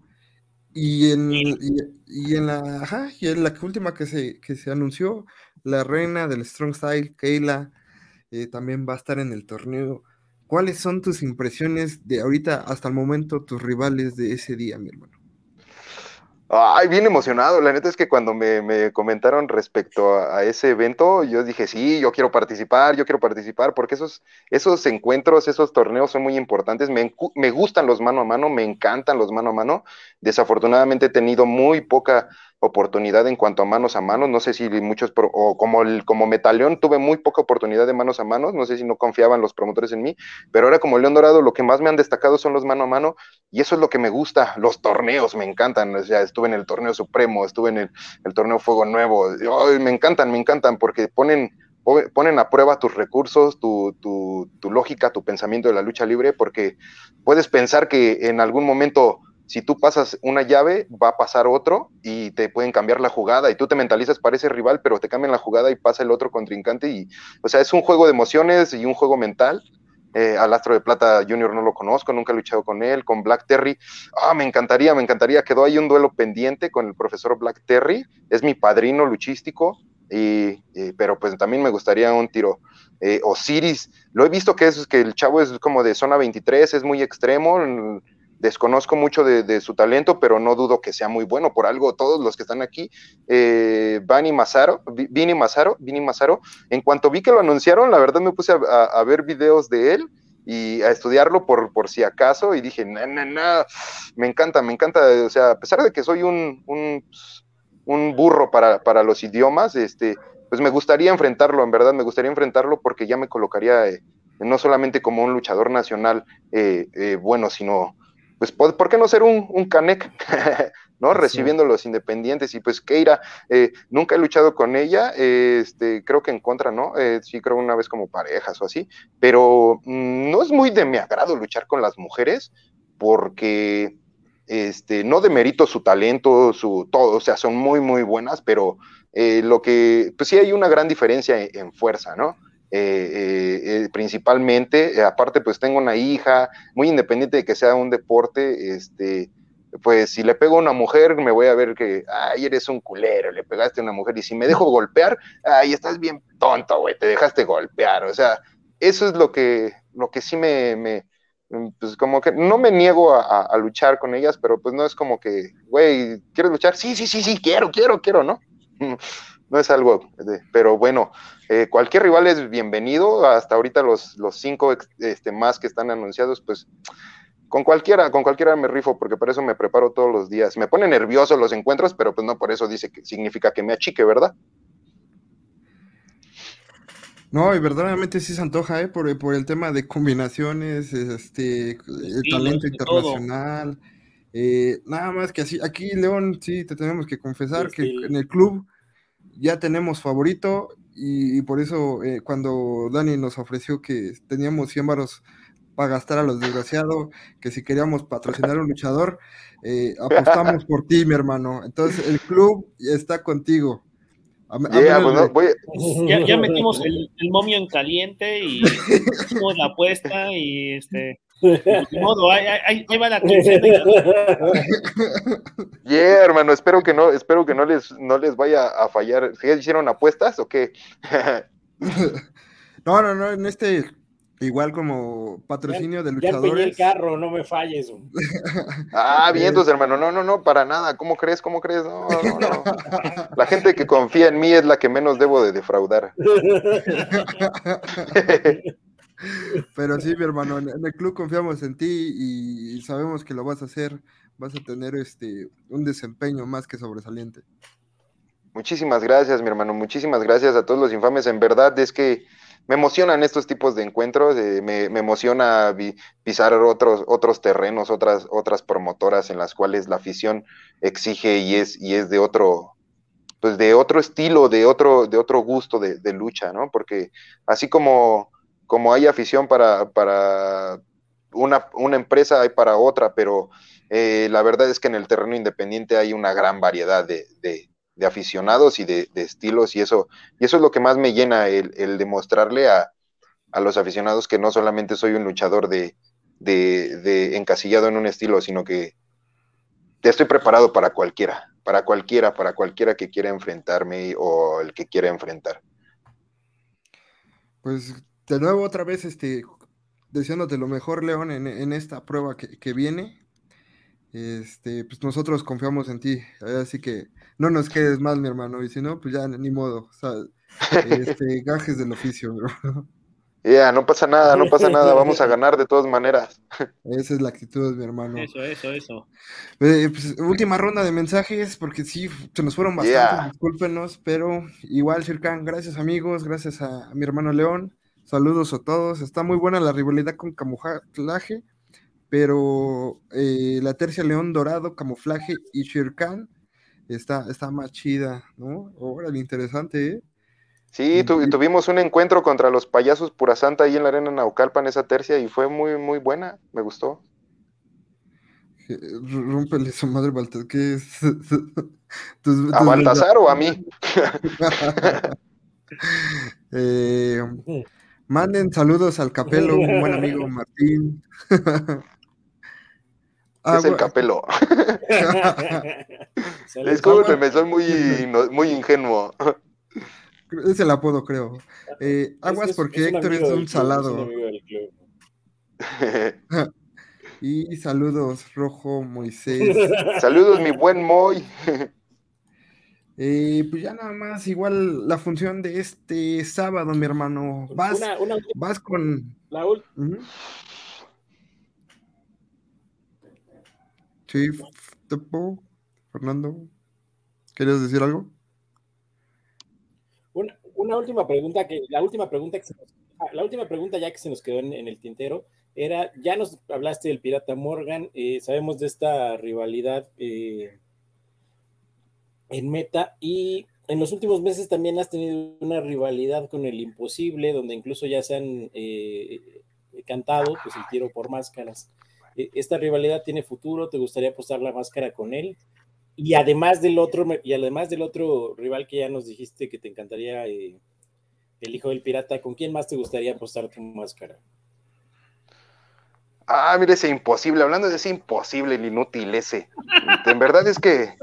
y en, y, en la y en la última que se, que se anunció, la reina del Strong Style, Keila, eh, también va a estar en el torneo. ¿Cuáles son tus impresiones de ahorita hasta el momento, tus rivales de ese día, mi hermano? Ay, bien emocionado. La neta es que cuando me, comentaron respecto a, ese evento, yo dije, sí, yo quiero participar, yo quiero participar, porque esos, esos encuentros, esos torneos son muy importantes. Me, me gustan los mano a mano, me encantan los mano a mano. Desafortunadamente he tenido muy poca oportunidad en cuanto a manos a manos. No sé si muchos, o como, el, como Metaleón, tuve muy poca oportunidad de manos a manos. No sé si no confiaban los promotores en mí, pero ahora como León Dorado, lo que más me han destacado son los mano a mano y eso es lo que me gusta. Los torneos me encantan. O sea, estuve en el torneo supremo, estuve en el, torneo Fuego Nuevo. me encantan, me encantan porque ponen ponen a prueba tus recursos, tu, tu, tu, lógica, tu pensamiento de la lucha libre, porque puedes pensar que en algún momento si tú pasas una llave, va a pasar otro y te pueden cambiar la jugada y tú te mentalizas para ese rival, pero te cambian la jugada y pasa el otro contrincante y, o sea, es un juego de emociones y un juego mental. Eh, al Astro de Plata Junior no lo conozco, nunca he luchado con él, con Black Terry. Ah, me encantaría, me encantaría. Quedó ahí un duelo pendiente con el profesor Black Terry, es mi padrino luchístico, y, pero pues también me gustaría un tiro. Eh, Osiris, lo he visto que es que el chavo es como de zona 23, es muy extremo desconozco mucho de, su talento, pero no dudo que sea muy bueno. Por algo, todos los que están aquí, eh, Vini Mazaro, Vini Mazaro, Vini Mazaro, en cuanto vi que lo anunciaron, la verdad me puse a, ver videos de él y a estudiarlo por, si acaso y dije, no, no, no, me encanta, me encanta, o sea, a pesar de que soy un, un, un burro para, para, los idiomas, este, pues me gustaría enfrentarlo, en verdad, me gustaría enfrentarlo porque ya me colocaría eh, no solamente como un luchador nacional eh, eh, bueno, sino pues, ¿por qué no ser un, un Canek? (laughs) ¿no? Recibiendo los independientes y pues Keira, eh, nunca he luchado con ella, este, creo que en contra, ¿no? Eh, sí, creo una vez como parejas o así, pero mm, no es muy de mi agrado luchar con las mujeres porque, este, no demerito su talento, su todo, o sea, son muy, muy buenas, pero eh, lo que, pues sí hay una gran diferencia en fuerza, ¿no? Eh, eh, eh, principalmente, aparte pues tengo una hija, muy independiente de que sea un deporte, este, pues si le pego a una mujer me voy a ver que, ay, eres un culero, le pegaste a una mujer, y si me dejo golpear, ay, estás bien tonto, güey, te dejaste golpear, o sea, eso es lo que, lo que sí me, pues como que no me niego a, luchar con ellas, pero pues no es como que, güey, ¿quieres luchar? Sí, sí, sí, sí, quiero, quiero, quiero, ¿no? (laughs) no es algo, de, pero bueno, eh, cualquier rival es bienvenido, hasta ahorita los, los cinco este, más que están anunciados, pues con cualquiera, con cualquiera me rifo, porque por eso me preparo todos los días. Me pone nervioso los encuentros, pero pues no por eso dice que significa que me achique, ¿verdad? No, y verdaderamente sí se antoja, ¿eh? Por, por el tema de combinaciones, este, el talento internacional. Eh, nada más que así, aquí León, sí, te tenemos que confesar que en el club ya tenemos favorito y, por eso eh, cuando Dani nos ofreció que teníamos 100 varos para gastar a los desgraciados, que si queríamos patrocinar a un luchador, eh, apostamos por ti, mi hermano. Entonces el club está contigo. Pues ya, metimos (laughs) el, momio en caliente y (laughs) hicimos la apuesta y este modo, ahí, va la (laughs) Yeah, hermano, espero que no, espero que no les, no les vaya a fallar. ¿Ya hicieron apuestas o qué? (laughs) no, no, no, en este Igual como patrocinio de luchadores. Ya el carro, no me falles. (laughs) ah, bien, entonces, hermano. No, no, no, para nada. ¿Cómo crees? ¿Cómo crees? No, no, no. La gente que confía en mí es la que menos debo de defraudar. Pero sí, mi hermano, en el club confiamos en ti y sabemos que lo vas a hacer, vas a tener este un desempeño más que sobresaliente. Muchísimas gracias, mi hermano, muchísimas gracias a todos los infames. En verdad es que me emocionan estos tipos de encuentros, eh, me, emociona pisar otros, otros terrenos, otras, otras promotoras en las cuales la afición exige y es, y es de otro, pues de otro estilo, de otro, de otro gusto de, de lucha, ¿no? Porque así como como hay afición para, para una, una empresa, hay para otra, pero eh, la verdad es que en el terreno independiente hay una gran variedad de, aficionados y de, estilos y eso, y eso es lo que más me llena, el, demostrarle a, los aficionados que no solamente soy un luchador de, de, encasillado en un estilo, sino que estoy preparado para cualquiera, para cualquiera, para cualquiera que quiera enfrentarme o el que quiera enfrentar. Pues de nuevo otra vez, este, deseándote lo mejor, León, en, esta prueba que, viene. Este, pues nosotros confiamos en ti, así que no nos quedes mal, mi hermano, y si no, pues ya ni modo, o sea, este, gajes del oficio, bro. Ya, no pasa nada, no pasa nada, vamos a (laughs) ganar de todas maneras. (laughs) Esa es la actitud, mi hermano. Eso, eso, eso. Eh, pues, última ronda de mensajes, porque sí, se nos fueron bastante, discúlpenos, pero igual, Circan, gracias amigos, gracias a, mi hermano León, saludos a todos. Está muy buena la rivalidad con camuflaje, pero eh, la tercia León Dorado, camuflaje y Shirkan está, está más chida, ¿no? Órale, interesante, ¿eh? Sí, tuvimos un encuentro contra los payasos pura santa ahí en la arena Naucalpan esa tercia y fue muy, muy buena, me gustó. Rúmpele su madre Baltasar, ¿qué es? (laughs) ¿A Baltasar o a mí? (laughs) (laughs) Eh, manden saludos al capelo, un buen (laughs) amigo Martín. (laughs) es el capelo. (laughs) Discúlpeme, soy muy, muy ingenuo. Es el apodo, creo. Eh, aguas porque Héctor es un salado. y saludos, Rojo Moisés. saludos, mi buen Moy. Eh, pues ya nada más, igual la función de este sábado, mi hermano. Vas, vas con. La Sí, Fernando. ¿Querías decir algo? una última pregunta que la última pregunta que ah, la última pregunta ya que se nos quedó en, el tintero era ya nos hablaste del pirata Morgan eh, sabemos de esta rivalidad eh, en meta y en los últimos meses también has tenido una rivalidad con el imposible donde incluso ya se han eh, cantado pues el tiro por máscaras. Esta rivalidad tiene futuro te gustaría apostar la máscara con él y además del otro, y además del otro rival que ya nos dijiste que te encantaría, eh, el hijo del pirata, ¿con quién más te gustaría apostar tu máscara? Ah, mire ese imposible, hablando de ese imposible, el inútil ese. En verdad es que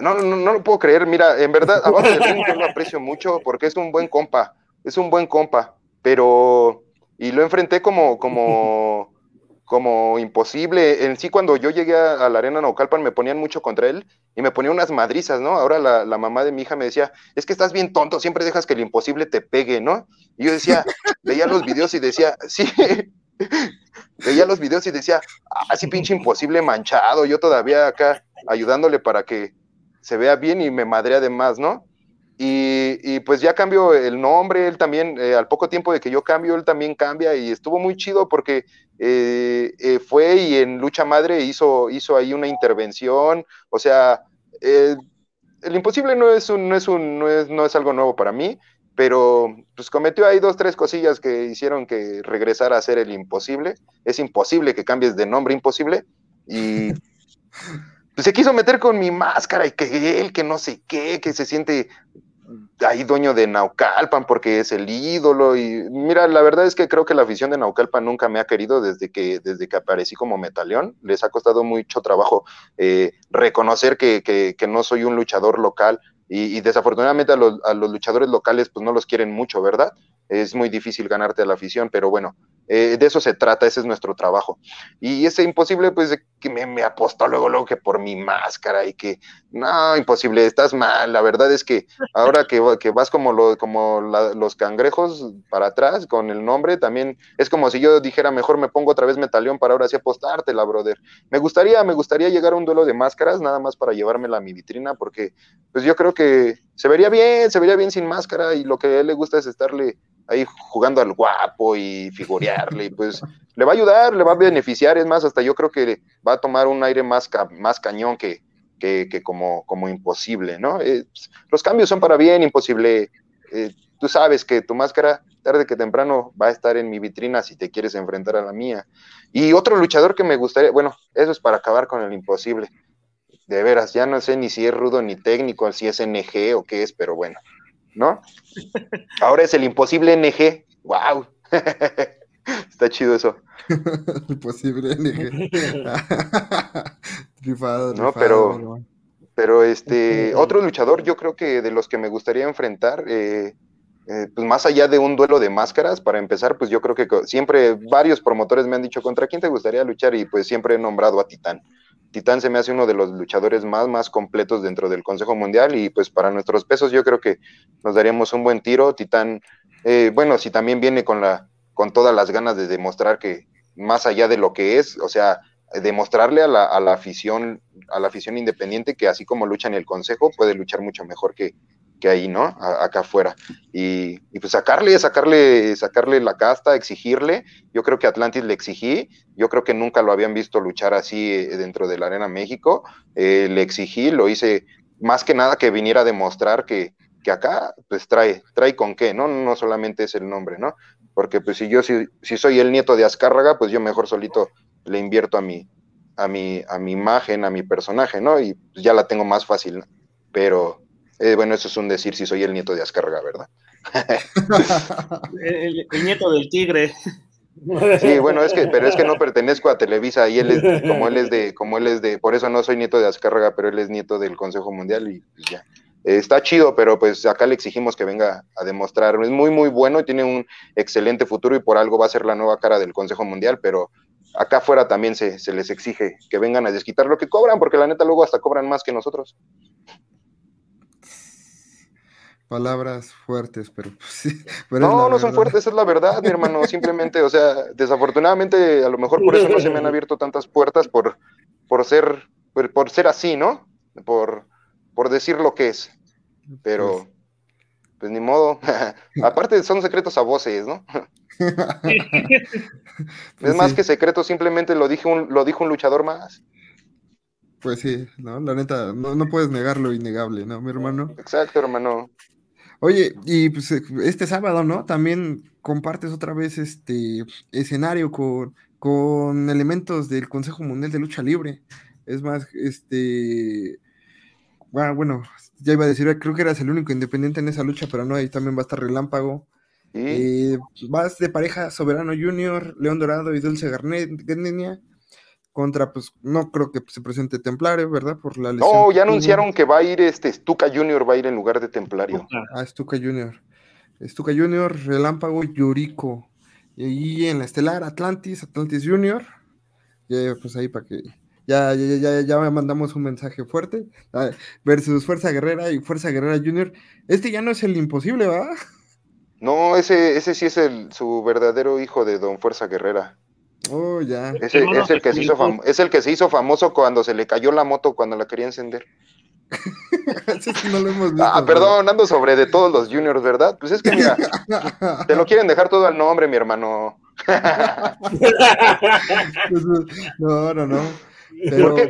no, no, no lo puedo creer. Mira, en verdad, abajo del ring yo lo aprecio mucho porque es un buen compa, es un buen compa, pero y lo enfrenté como, como como imposible. En sí, cuando yo llegué a, la arena Naucalpan, me ponían mucho contra él y me ponía unas madrizas, ¿no? Ahora la, la, mamá de mi hija me decía, es que estás bien tonto, siempre dejas que el imposible te pegue, ¿no? Y yo decía, veía los videos y decía, sí, veía los videos y decía, ah, pinche imposible manchado, yo todavía acá ayudándole para que se vea bien y me madre además, ¿no? Y, pues ya cambió el nombre, él también, eh, al poco tiempo de que yo cambio, él también cambia y estuvo muy chido porque eh, eh, fue y en Lucha Madre hizo, hizo ahí una intervención, o sea, el imposible no es, un, no, es un, no, es, no es algo nuevo para mí, pero pues cometió ahí dos, tres cosillas que hicieron que regresara a ser el imposible. Es imposible que cambies de nombre imposible. Y pues (laughs) se quiso meter con mi máscara y que él, que no sé qué, que se siente ahí dueño de Naucalpan porque es el ídolo. Y mira, la verdad es que creo que la afición de Naucalpan nunca me ha querido desde que, desde que aparecí como metaleón, les ha costado mucho trabajo eh, reconocer que, que, que, no soy un luchador local y, desafortunadamente a los, a los, luchadores locales pues no los quieren mucho, ¿verdad? Es muy difícil ganarte a la afición, pero bueno, eh, de eso se trata, ese es nuestro trabajo. Y ese imposible, pues, que me, apostó luego, luego que por mi máscara y que, no, imposible, estás mal. La verdad es que ahora que, (laughs) que vas como, lo, como los cangrejos para atrás con el nombre, también es como si yo dijera, mejor me pongo otra vez Metalión para ahora sí apostártela, brother. Me gustaría, me gustaría llegar a un duelo de máscaras, nada más para llevármela a mi vitrina, porque, pues, yo creo que se vería bien, se vería bien sin máscara y lo que a él le gusta es estarle ahí jugando al guapo y figurearle, y pues le va a ayudar, le va a beneficiar, es más, hasta yo creo que va a tomar un aire más, más cañón que, que, como, como imposible, ¿no? Eh, pues, los cambios son para bien, imposible. Eh, tú sabes que tu máscara tarde que temprano va a estar en mi vitrina si te quieres enfrentar a la mía. Y otro luchador que me gustaría, bueno, eso es para acabar con el imposible. De veras, ya no sé ni si es rudo ni técnico, si es NG o qué es, pero bueno, ¿no? Ahora es el imposible NG. ¡Wow! (laughs) Está chido eso. (laughs) imposible NG. (laughs) rifado, no, pero, pero este, otro luchador, yo creo que de los que me gustaría enfrentar, eh, eh, pues más allá de un duelo de máscaras, para empezar, pues yo creo que siempre varios promotores me han dicho, ¿contra quién te gustaría luchar? Y pues siempre he nombrado a Titán. Titán se me hace uno de los luchadores más, más completos dentro del Consejo Mundial y pues para nuestros pesos yo creo que nos daríamos un buen tiro. Titán, eh, bueno, si también viene con, la, con todas las ganas de demostrar que más allá de lo que es, o sea, demostrarle a la, a la afición, a la afición independiente que así como lucha en el Consejo, puede luchar mucho mejor que, que ahí, ¿no? acá afuera. Y, pues sacarle, sacarle, sacarle la casta, exigirle. Yo creo que Atlantis le exigí. Yo creo que nunca lo habían visto luchar así eh, dentro de la Arena México. Eh, le exigí, lo hice más que nada que viniera a demostrar que, que acá, pues trae, trae con qué, ¿no? No solamente es el nombre, ¿no? Porque pues si yo si, si soy el nieto de Azcárraga, pues yo mejor solito le invierto a mi, a mi, a mi imagen, a mi personaje, ¿no? Y pues ya la tengo más fácil. Pero, eh, bueno, eso es un decir si soy el nieto de Azcárraga, ¿verdad? el, nieto del tigre. Sí, bueno, es que, pero es que no pertenezco a Televisa y él es, como él es de, como él es de, por eso no soy nieto de Azcárraga, pero él es nieto del Consejo Mundial y, ya. está chido, pero pues acá le exigimos que venga a demostrar. Es muy, muy bueno y tiene un excelente futuro y por algo va a ser la nueva cara del Consejo Mundial, pero acá afuera también se, se les exige que vengan a desquitar lo que cobran, porque la neta luego hasta cobran más que nosotros palabras fuertes, pero pues, sí. (laughs) no, no son fuertes, es la verdad, mi hermano. (laughs) Simplemente, o sea, desafortunadamente, a lo mejor por eso no se me han (laughs) abierto tantas puertas por, por ser, por, ser así, ¿no? Por, por decir lo que es. Pero, pues, pues ni modo. Aparte, son secretos a voces, ¿no? es más que secreto, simplemente lo, dije un, lo dijo un luchador más. Pues sí, ¿no? La neta, no, no puedes negar lo innegable, ¿no, mi hermano? Exacto, hermano. Oye, y pues eh, este sábado, ¿no? También compartes otra vez este escenario con, con elementos del Consejo Mundial de Lucha Libre. Es más, este. Bueno, ya iba a decir, creo que eras el único independiente en esa lucha, pero no, ahí también va a estar Relámpago. Eh, vas de pareja Soberano Junior, León Dorado y Dulce Garnet, contra, pues, no creo que se presente Templario, ¿verdad? Por la lesión. No, ya anunciaron que va a ir este Stuka Junior, va a ir en lugar de Templario. Ah, Stuka Junior. Stuka Junior, Relámpago, Yuriko. Y en la estelar, Atlantis, Atlantis Junior. Ya, pues ahí para que. Ya, ya, ya, ya mandamos un mensaje fuerte. Versus Fuerza Guerrera y Fuerza Guerrera Junior. Este ya no es el imposible, ¿va? No, ese, ese sí es el, su verdadero hijo de Don Fuerza Guerrera. Oh, ya. es, el que se hizo es el que se hizo famoso cuando se le cayó la moto cuando la quería encender. (laughs) no lo hemos visto, ah, perdón, ando sobre de todos los juniors, ¿verdad? Pues es que mira, (laughs) te lo quieren dejar todo al nombre, mi hermano. (laughs) no, no, no.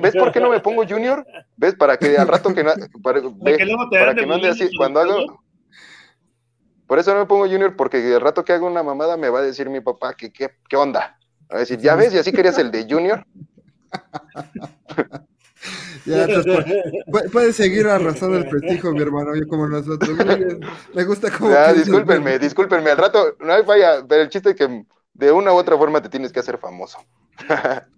¿Ves por qué no me pongo junior? ¿Ves? Para que al rato que no, para, que no ande así, cuando hago, por eso no me pongo junior, porque al rato que hago una mamada me va a decir mi papá que qué, qué onda. A decir, ya ves, y así querías el de Junior. (laughs) ya, pues, puedes seguir arrasando el prestigio, mi hermano, yo como nosotros. Me gusta como. Ya, discúlpenme, discúlpenme. Al rato, no hay falla, pero el chiste es que de una u otra forma te tienes que hacer famoso. (laughs)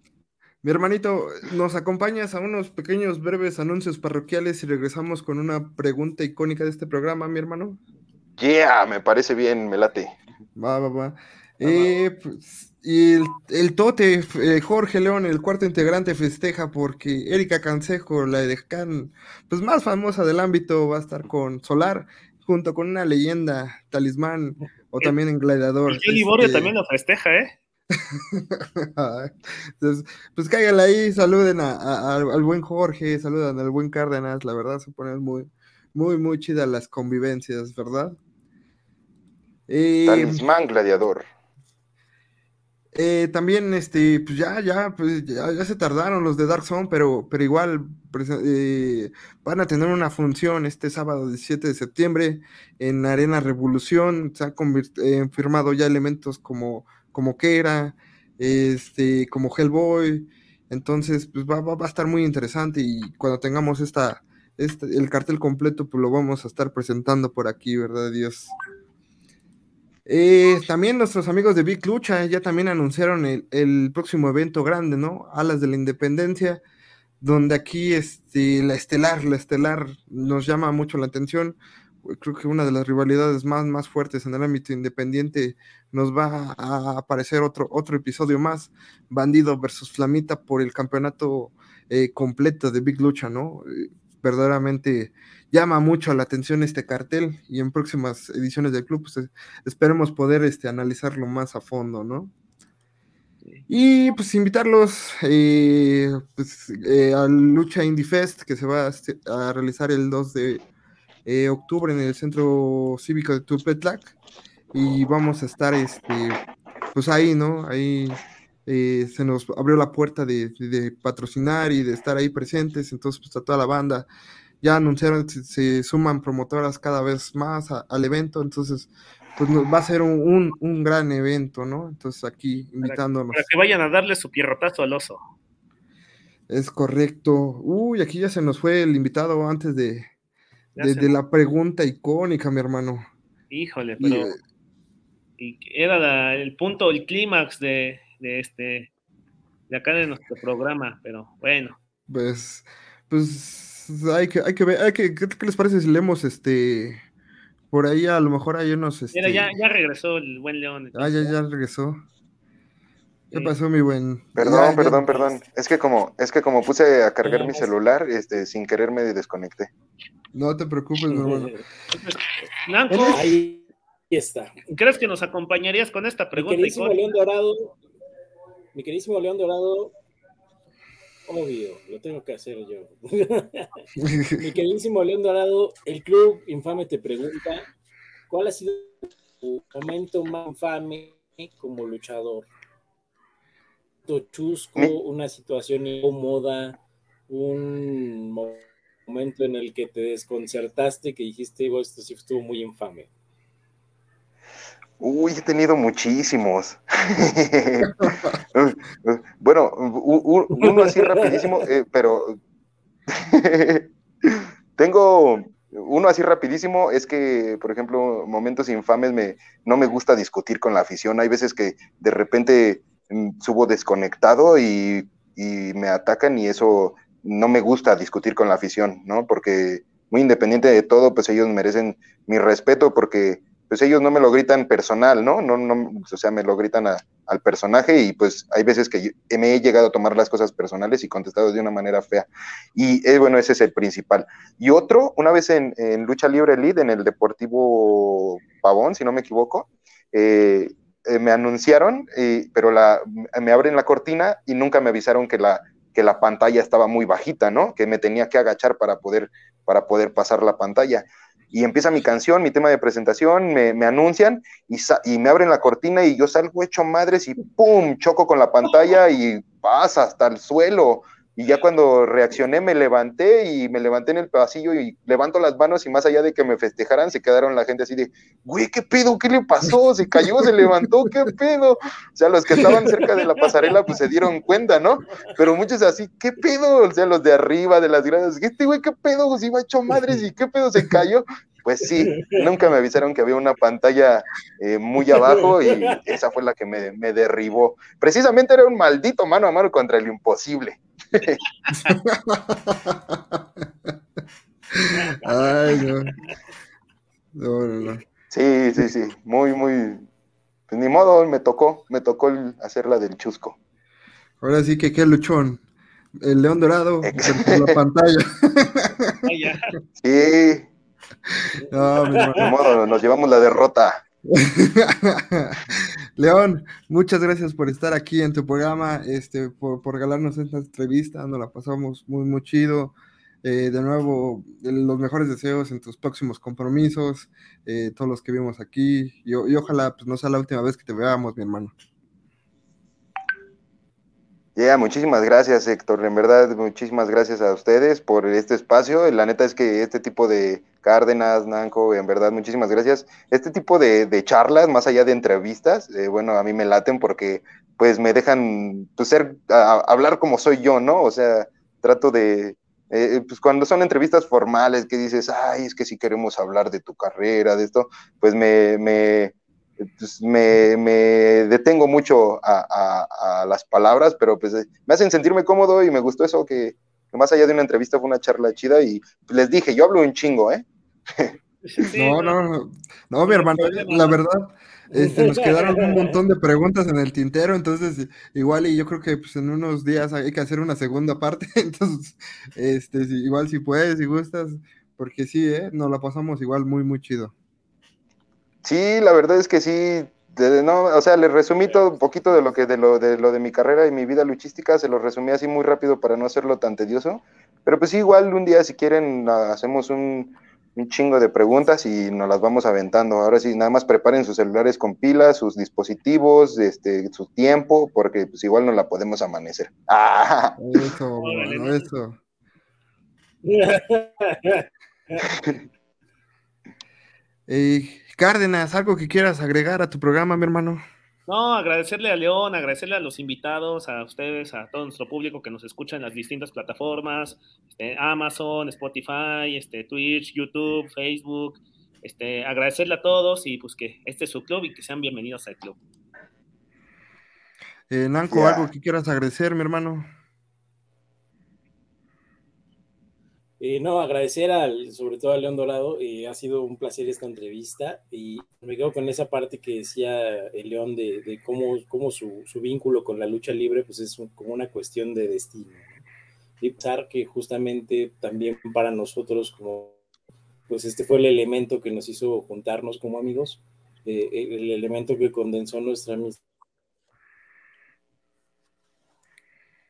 Mi hermanito, nos acompañas a unos pequeños breves anuncios parroquiales y regresamos con una pregunta icónica de este programa, mi hermano. Yeah, me parece bien, me late. Va, va, va. Eh, pues, y el, tote, eh, Jorge León, el cuarto integrante, festeja porque Erika Cansejo, la decán, pues más famosa del ámbito, va a estar con Solar, junto con una leyenda, Talismán, o también en Gladiador. Y Liborio este también lo festeja, ¿eh? (laughs) Entonces, pues cáiganle ahí, saluden al buen Jorge, saludan al buen Cárdenas, la verdad se ponen muy, muy, muy chidas las convivencias, ¿verdad? Talismán Gladiador. Eh, también, este, pues ya, ya, pues ya, ya, se tardaron los de Dark Zone, pero, pero igual eh, van a tener una función este sábado 17 de septiembre en Arena Revolución. Se han eh, firmado ya elementos como, como Kera, este, como Hellboy. Entonces, pues va, va, va, a estar muy interesante y cuando tengamos esta, este, el cartel completo, pues lo vamos a estar presentando por aquí, ¿verdad, Dios? Eh, también nuestros amigos de Big Lucha ya también anunciaron el, próximo evento grande, ¿no? Alas de la Independencia, donde aquí este, la estelar, la estelar nos llama mucho la atención. Creo que una de las rivalidades más, más fuertes en el ámbito independiente nos va a aparecer otro, otro episodio más, Bandido versus Flamita por el campeonato eh, completo de Big Lucha, ¿no? Verdaderamente llama mucho la atención este cartel y en próximas ediciones del club pues, esperemos poder este, analizarlo más a fondo, ¿no? Y pues invitarlos eh, pues, eh, a Lucha Indie Fest que se va a, realizar el 2 de eh, octubre en el Centro Cívico de Tupetlac y vamos a estar este, pues ahí, ¿no? Ahí se nos abrió la puerta de, de, patrocinar y de estar ahí presentes, entonces pues a toda la banda ya anunciaron, se, se suman promotoras cada vez más al evento, entonces pues va a ser un, un, gran evento, ¿no? Entonces aquí invitándonos. Para que vayan a darle su pierrotazo al oso. Es correcto. Uy, aquí ya se nos fue el invitado antes de, de, la pregunta icónica, mi hermano. Híjole, pero... Y, era el punto, el clímax de, de este de acá de nuestro programa, pero bueno. Pues, pues hay que, hay que ver, hay que, ¿qué, les parece si leemos este por ahí a lo mejor hay unos este... Mira, ya, ya regresó el buen León. Ah, ya, ya regresó. ¿Qué pasó, mi buen? Perdón, perdón, perdón. Es que como, es que como puse a cargar mi celular, este, sin querer me desconecté. No te preocupes, mi hermano. (laughs) Nanco, ahí está. ¿Crees que nos acompañarías con esta pregunta? Mi queridísimo León Dorado, mi queridísimo León Dorado, Obvio, lo tengo que hacer yo. (laughs) Mi queridísimo León Dorado, el club infame te pregunta, ¿cuál ha sido tu momento más infame como luchador? Chusco, una situación incómoda, un momento en el que te desconcertaste, que dijiste, esto sí estuvo muy infame. Uy, he tenido muchísimos. (laughs) bueno, uno así rapidísimo, eh, pero (laughs) tengo uno así rapidísimo, es que, por ejemplo, momentos infames, me, no me gusta discutir con la afición. Hay veces que de repente mm, subo desconectado y, y me atacan y eso no me gusta discutir con la afición, ¿no? Porque muy independiente de todo, pues ellos merecen mi respeto porque pues ellos no me lo gritan personal, ¿no? No, no, o sea, me lo gritan al personaje y pues hay veces que me he llegado a tomar las cosas personales y contestado de una manera fea. Y eh, bueno, ese es el principal. Y otro, una vez en, Lucha Libre Elite, en el Deportivo Pavón, si no me equivoco, eh, eh, me anunciaron, pero la, me abren la cortina y nunca me avisaron que la, que la pantalla estaba muy bajita, ¿no? Que me tenía que agachar para poder, para poder pasar la pantalla y empieza mi canción, mi tema de presentación, me, anuncian y, y, me abren la cortina y yo salgo hecho madres y ¡pum! choco con la pantalla y pasa hasta el suelo. Y ya cuando reaccioné me levanté y me levanté en el pasillo y levanto las manos y más allá de que me festejaran, se quedaron la gente así de, güey, ¿qué pedo? ¿Qué le pasó? Se cayó, se levantó, ¿qué pedo? O sea, los que estaban cerca de la pasarela pues se dieron cuenta, ¿no? Pero muchos así, ¿qué pedo? O sea, los de arriba, de las gradas, este güey, ¿qué pedo? Se iba hecho madres y ¿qué pedo? Se cayó. Pues (laughs) sí, nunca me avisaron que había una pantalla eh, muy abajo y (laughs) esa fue la que me, me derribó. Precisamente era un maldito mano a mano contra el imposible. (laughs) Ay, no. No, no, Sí, sí, sí. Muy, muy. Pues ni modo, me tocó, me tocó hacer la del chusco. Ahora sí que qué luchón. El león dorado en la pantalla. sí. (laughs) No, Ni modo, nos llevamos la derrota. (laughs) León, muchas gracias por estar aquí en tu programa, este, por, por regalarnos esta entrevista, nos la pasamos muy, muy chido. Eh, de nuevo, los mejores deseos en tus próximos compromisos, eh, todos los que vimos aquí, y, y, ojalá pues, no sea la última vez que te veamos, mi hermano. Ya, muchísimas gracias, Héctor. En verdad, muchísimas gracias a ustedes por este espacio. La neta es que este tipo de Cárdenas, Nanco, en verdad, muchísimas gracias. Este tipo de, charlas, más allá de entrevistas, eh, bueno, a mí me laten porque pues me dejan pues, ser, hablar como soy yo, ¿no? O sea, trato de, eh, pues cuando son entrevistas formales que dices, ay, es que si queremos hablar de tu carrera, de esto, pues me, me pues me, me, detengo mucho a, las palabras, pero pues eh, me hacen sentirme cómodo y me gustó eso que, más allá de una entrevista fue una charla chida y les dije, yo hablo un chingo, ¿eh? no, no, no, mi hermano, la verdad, este, nos quedaron un (laughs) montón de preguntas en el tintero, entonces igual y yo creo que pues, en unos días hay que hacer una segunda parte, (laughs) entonces, este, igual si puedes, si gustas, porque sí, ¿eh? nos la pasamos igual muy, muy chido. Sí, la verdad es que sí. no, o sea, les resumí todo un poquito de lo que de lo de lo de mi carrera y mi vida luchística, se lo resumí así muy rápido para no hacerlo tan tedioso. Pero pues sí, igual un día si quieren hacemos un, un chingo de preguntas y nos las vamos aventando. Ahora sí, nada más preparen sus celulares con pilas, sus dispositivos, este, su tiempo, porque pues igual no la podemos amanecer. ¡Ah! (laughs) Eso, bueno, eso. (laughs) Eh, Cárdenas, ¿algo que quieras agregar a tu programa, mi hermano? No, agradecerle a León, agradecerle a los invitados, a ustedes, a todo nuestro público que nos escucha en las distintas plataformas, este, Amazon, Spotify, este, Twitch, YouTube, Facebook. Este, agradecerle a todos y pues que este es su club y que sean bienvenidos al club. Eh, Nanco, ¿algo que quieras agradecer, mi hermano? Eh, no, agradecer al, sobre todo a León Dorado, eh, ha sido un placer esta entrevista y me quedo con esa parte que decía el León de, cómo, su, vínculo con la lucha libre pues es como una cuestión de destino. Y pensar que justamente también para nosotros como pues este fue el elemento que nos hizo juntarnos como amigos, eh, el elemento que condensó nuestra amistad.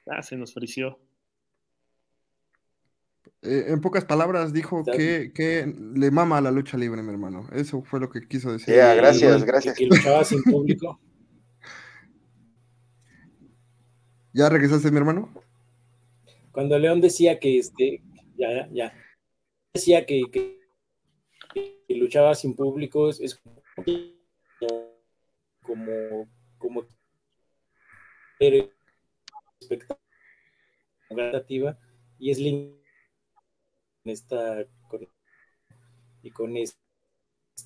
Ah, se nos ofreció. Eh, en pocas palabras, dijo que, que, le mama a la lucha libre, mi hermano. Eso fue lo que quiso decir. gracias, gracias. Que, luchaba sin (laughs) público. ¿Ya regresaste, mi hermano? Cuando León decía que este, ya, ya, ya. Decía que, que, luchaba sin público, es, como, como, como expectativa y es lindo esta y con este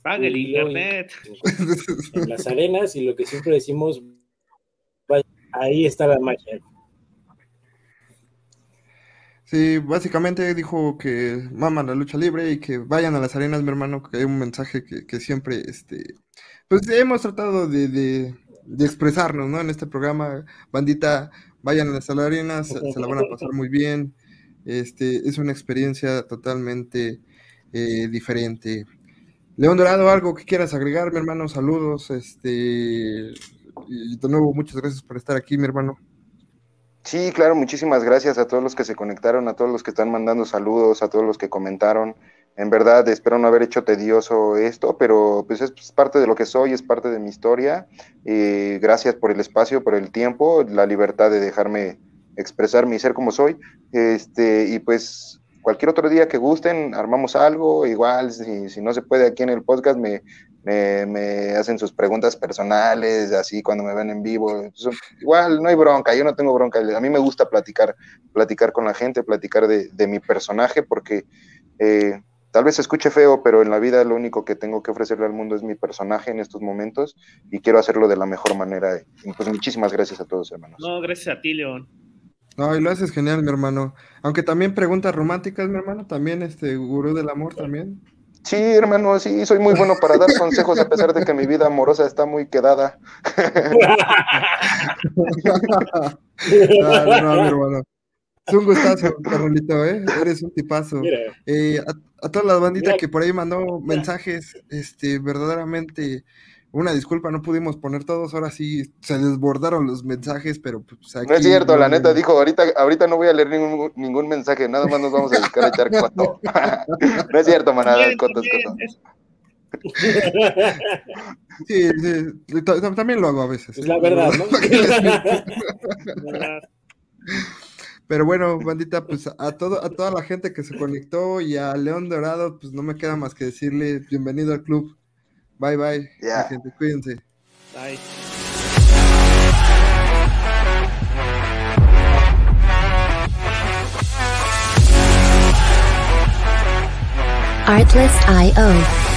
Pague el internet. (laughs) En, las arenas y lo que siempre decimos, ahí está la magia. Sí, básicamente dijo que maman la lucha libre y que vayan a las arenas, mi hermano, que hay un mensaje que, siempre, este, pues hemos tratado de, de, expresarnos, ¿no? En este programa, bandita, vayan a las arenas, se la van a pasar muy bien, este, es una experiencia totalmente eh, diferente. León Dorado, algo que quieras agregar, mi hermano, saludos, este, y de nuevo, muchas gracias por estar aquí, mi hermano. Sí, claro, muchísimas gracias a todos los que se conectaron, a todos los que están mandando saludos, a todos los que comentaron. En verdad, espero no haber hecho tedioso esto, pero pues es parte de lo que soy, es parte de mi historia. Y gracias por el espacio, por el tiempo, la libertad de dejarme expresar mi ser como soy. Este, y pues cualquier otro día que gusten, armamos algo, igual si, si no se puede aquí en el podcast, me, me, hacen sus preguntas personales, así cuando me ven en vivo. igual no hay bronca, yo no tengo bronca. A mí me gusta platicar, platicar con la gente, platicar de, de mi personaje, porque eh, tal vez se escuche feo, pero en la vida lo único que tengo que ofrecerle al mundo es mi personaje en estos momentos y quiero hacerlo de la mejor manera. Pues muchísimas gracias a todos, hermanos. No, gracias a ti, León. No, y lo haces genial, mi hermano. Aunque también preguntas románticas, mi hermano, también este gurú del amor también. Sí, hermano, sí, soy muy bueno para dar consejos a pesar de que mi vida amorosa está muy quedada. (laughs) no, mi hermano. Es un gustazo, Carolito, ¿eh? Eres un tipazo. Eh, a, toda la bandita que por ahí mandó mensajes, este, verdaderamente una disculpa, no pudimos poner todos, ahora sí se desbordaron los mensajes, pero pues aquí... No es cierto, la neta dijo, ahorita, ahorita no voy a leer ningún, ningún mensaje, nada más nos vamos a dedicar a echar coto. (laughs) no es cierto, manada, coto, coto. Sí, sí, también lo hago a veces. Es la verdad, ¿no? (laughs) (laughs) Pero bueno, bandita, pues a todo, a toda la gente que se conectó y a León Dorado, pues no me queda más que decirle bienvenido al club. Bye bye, Ya. gente, cuídense. Bye. Artlist.io.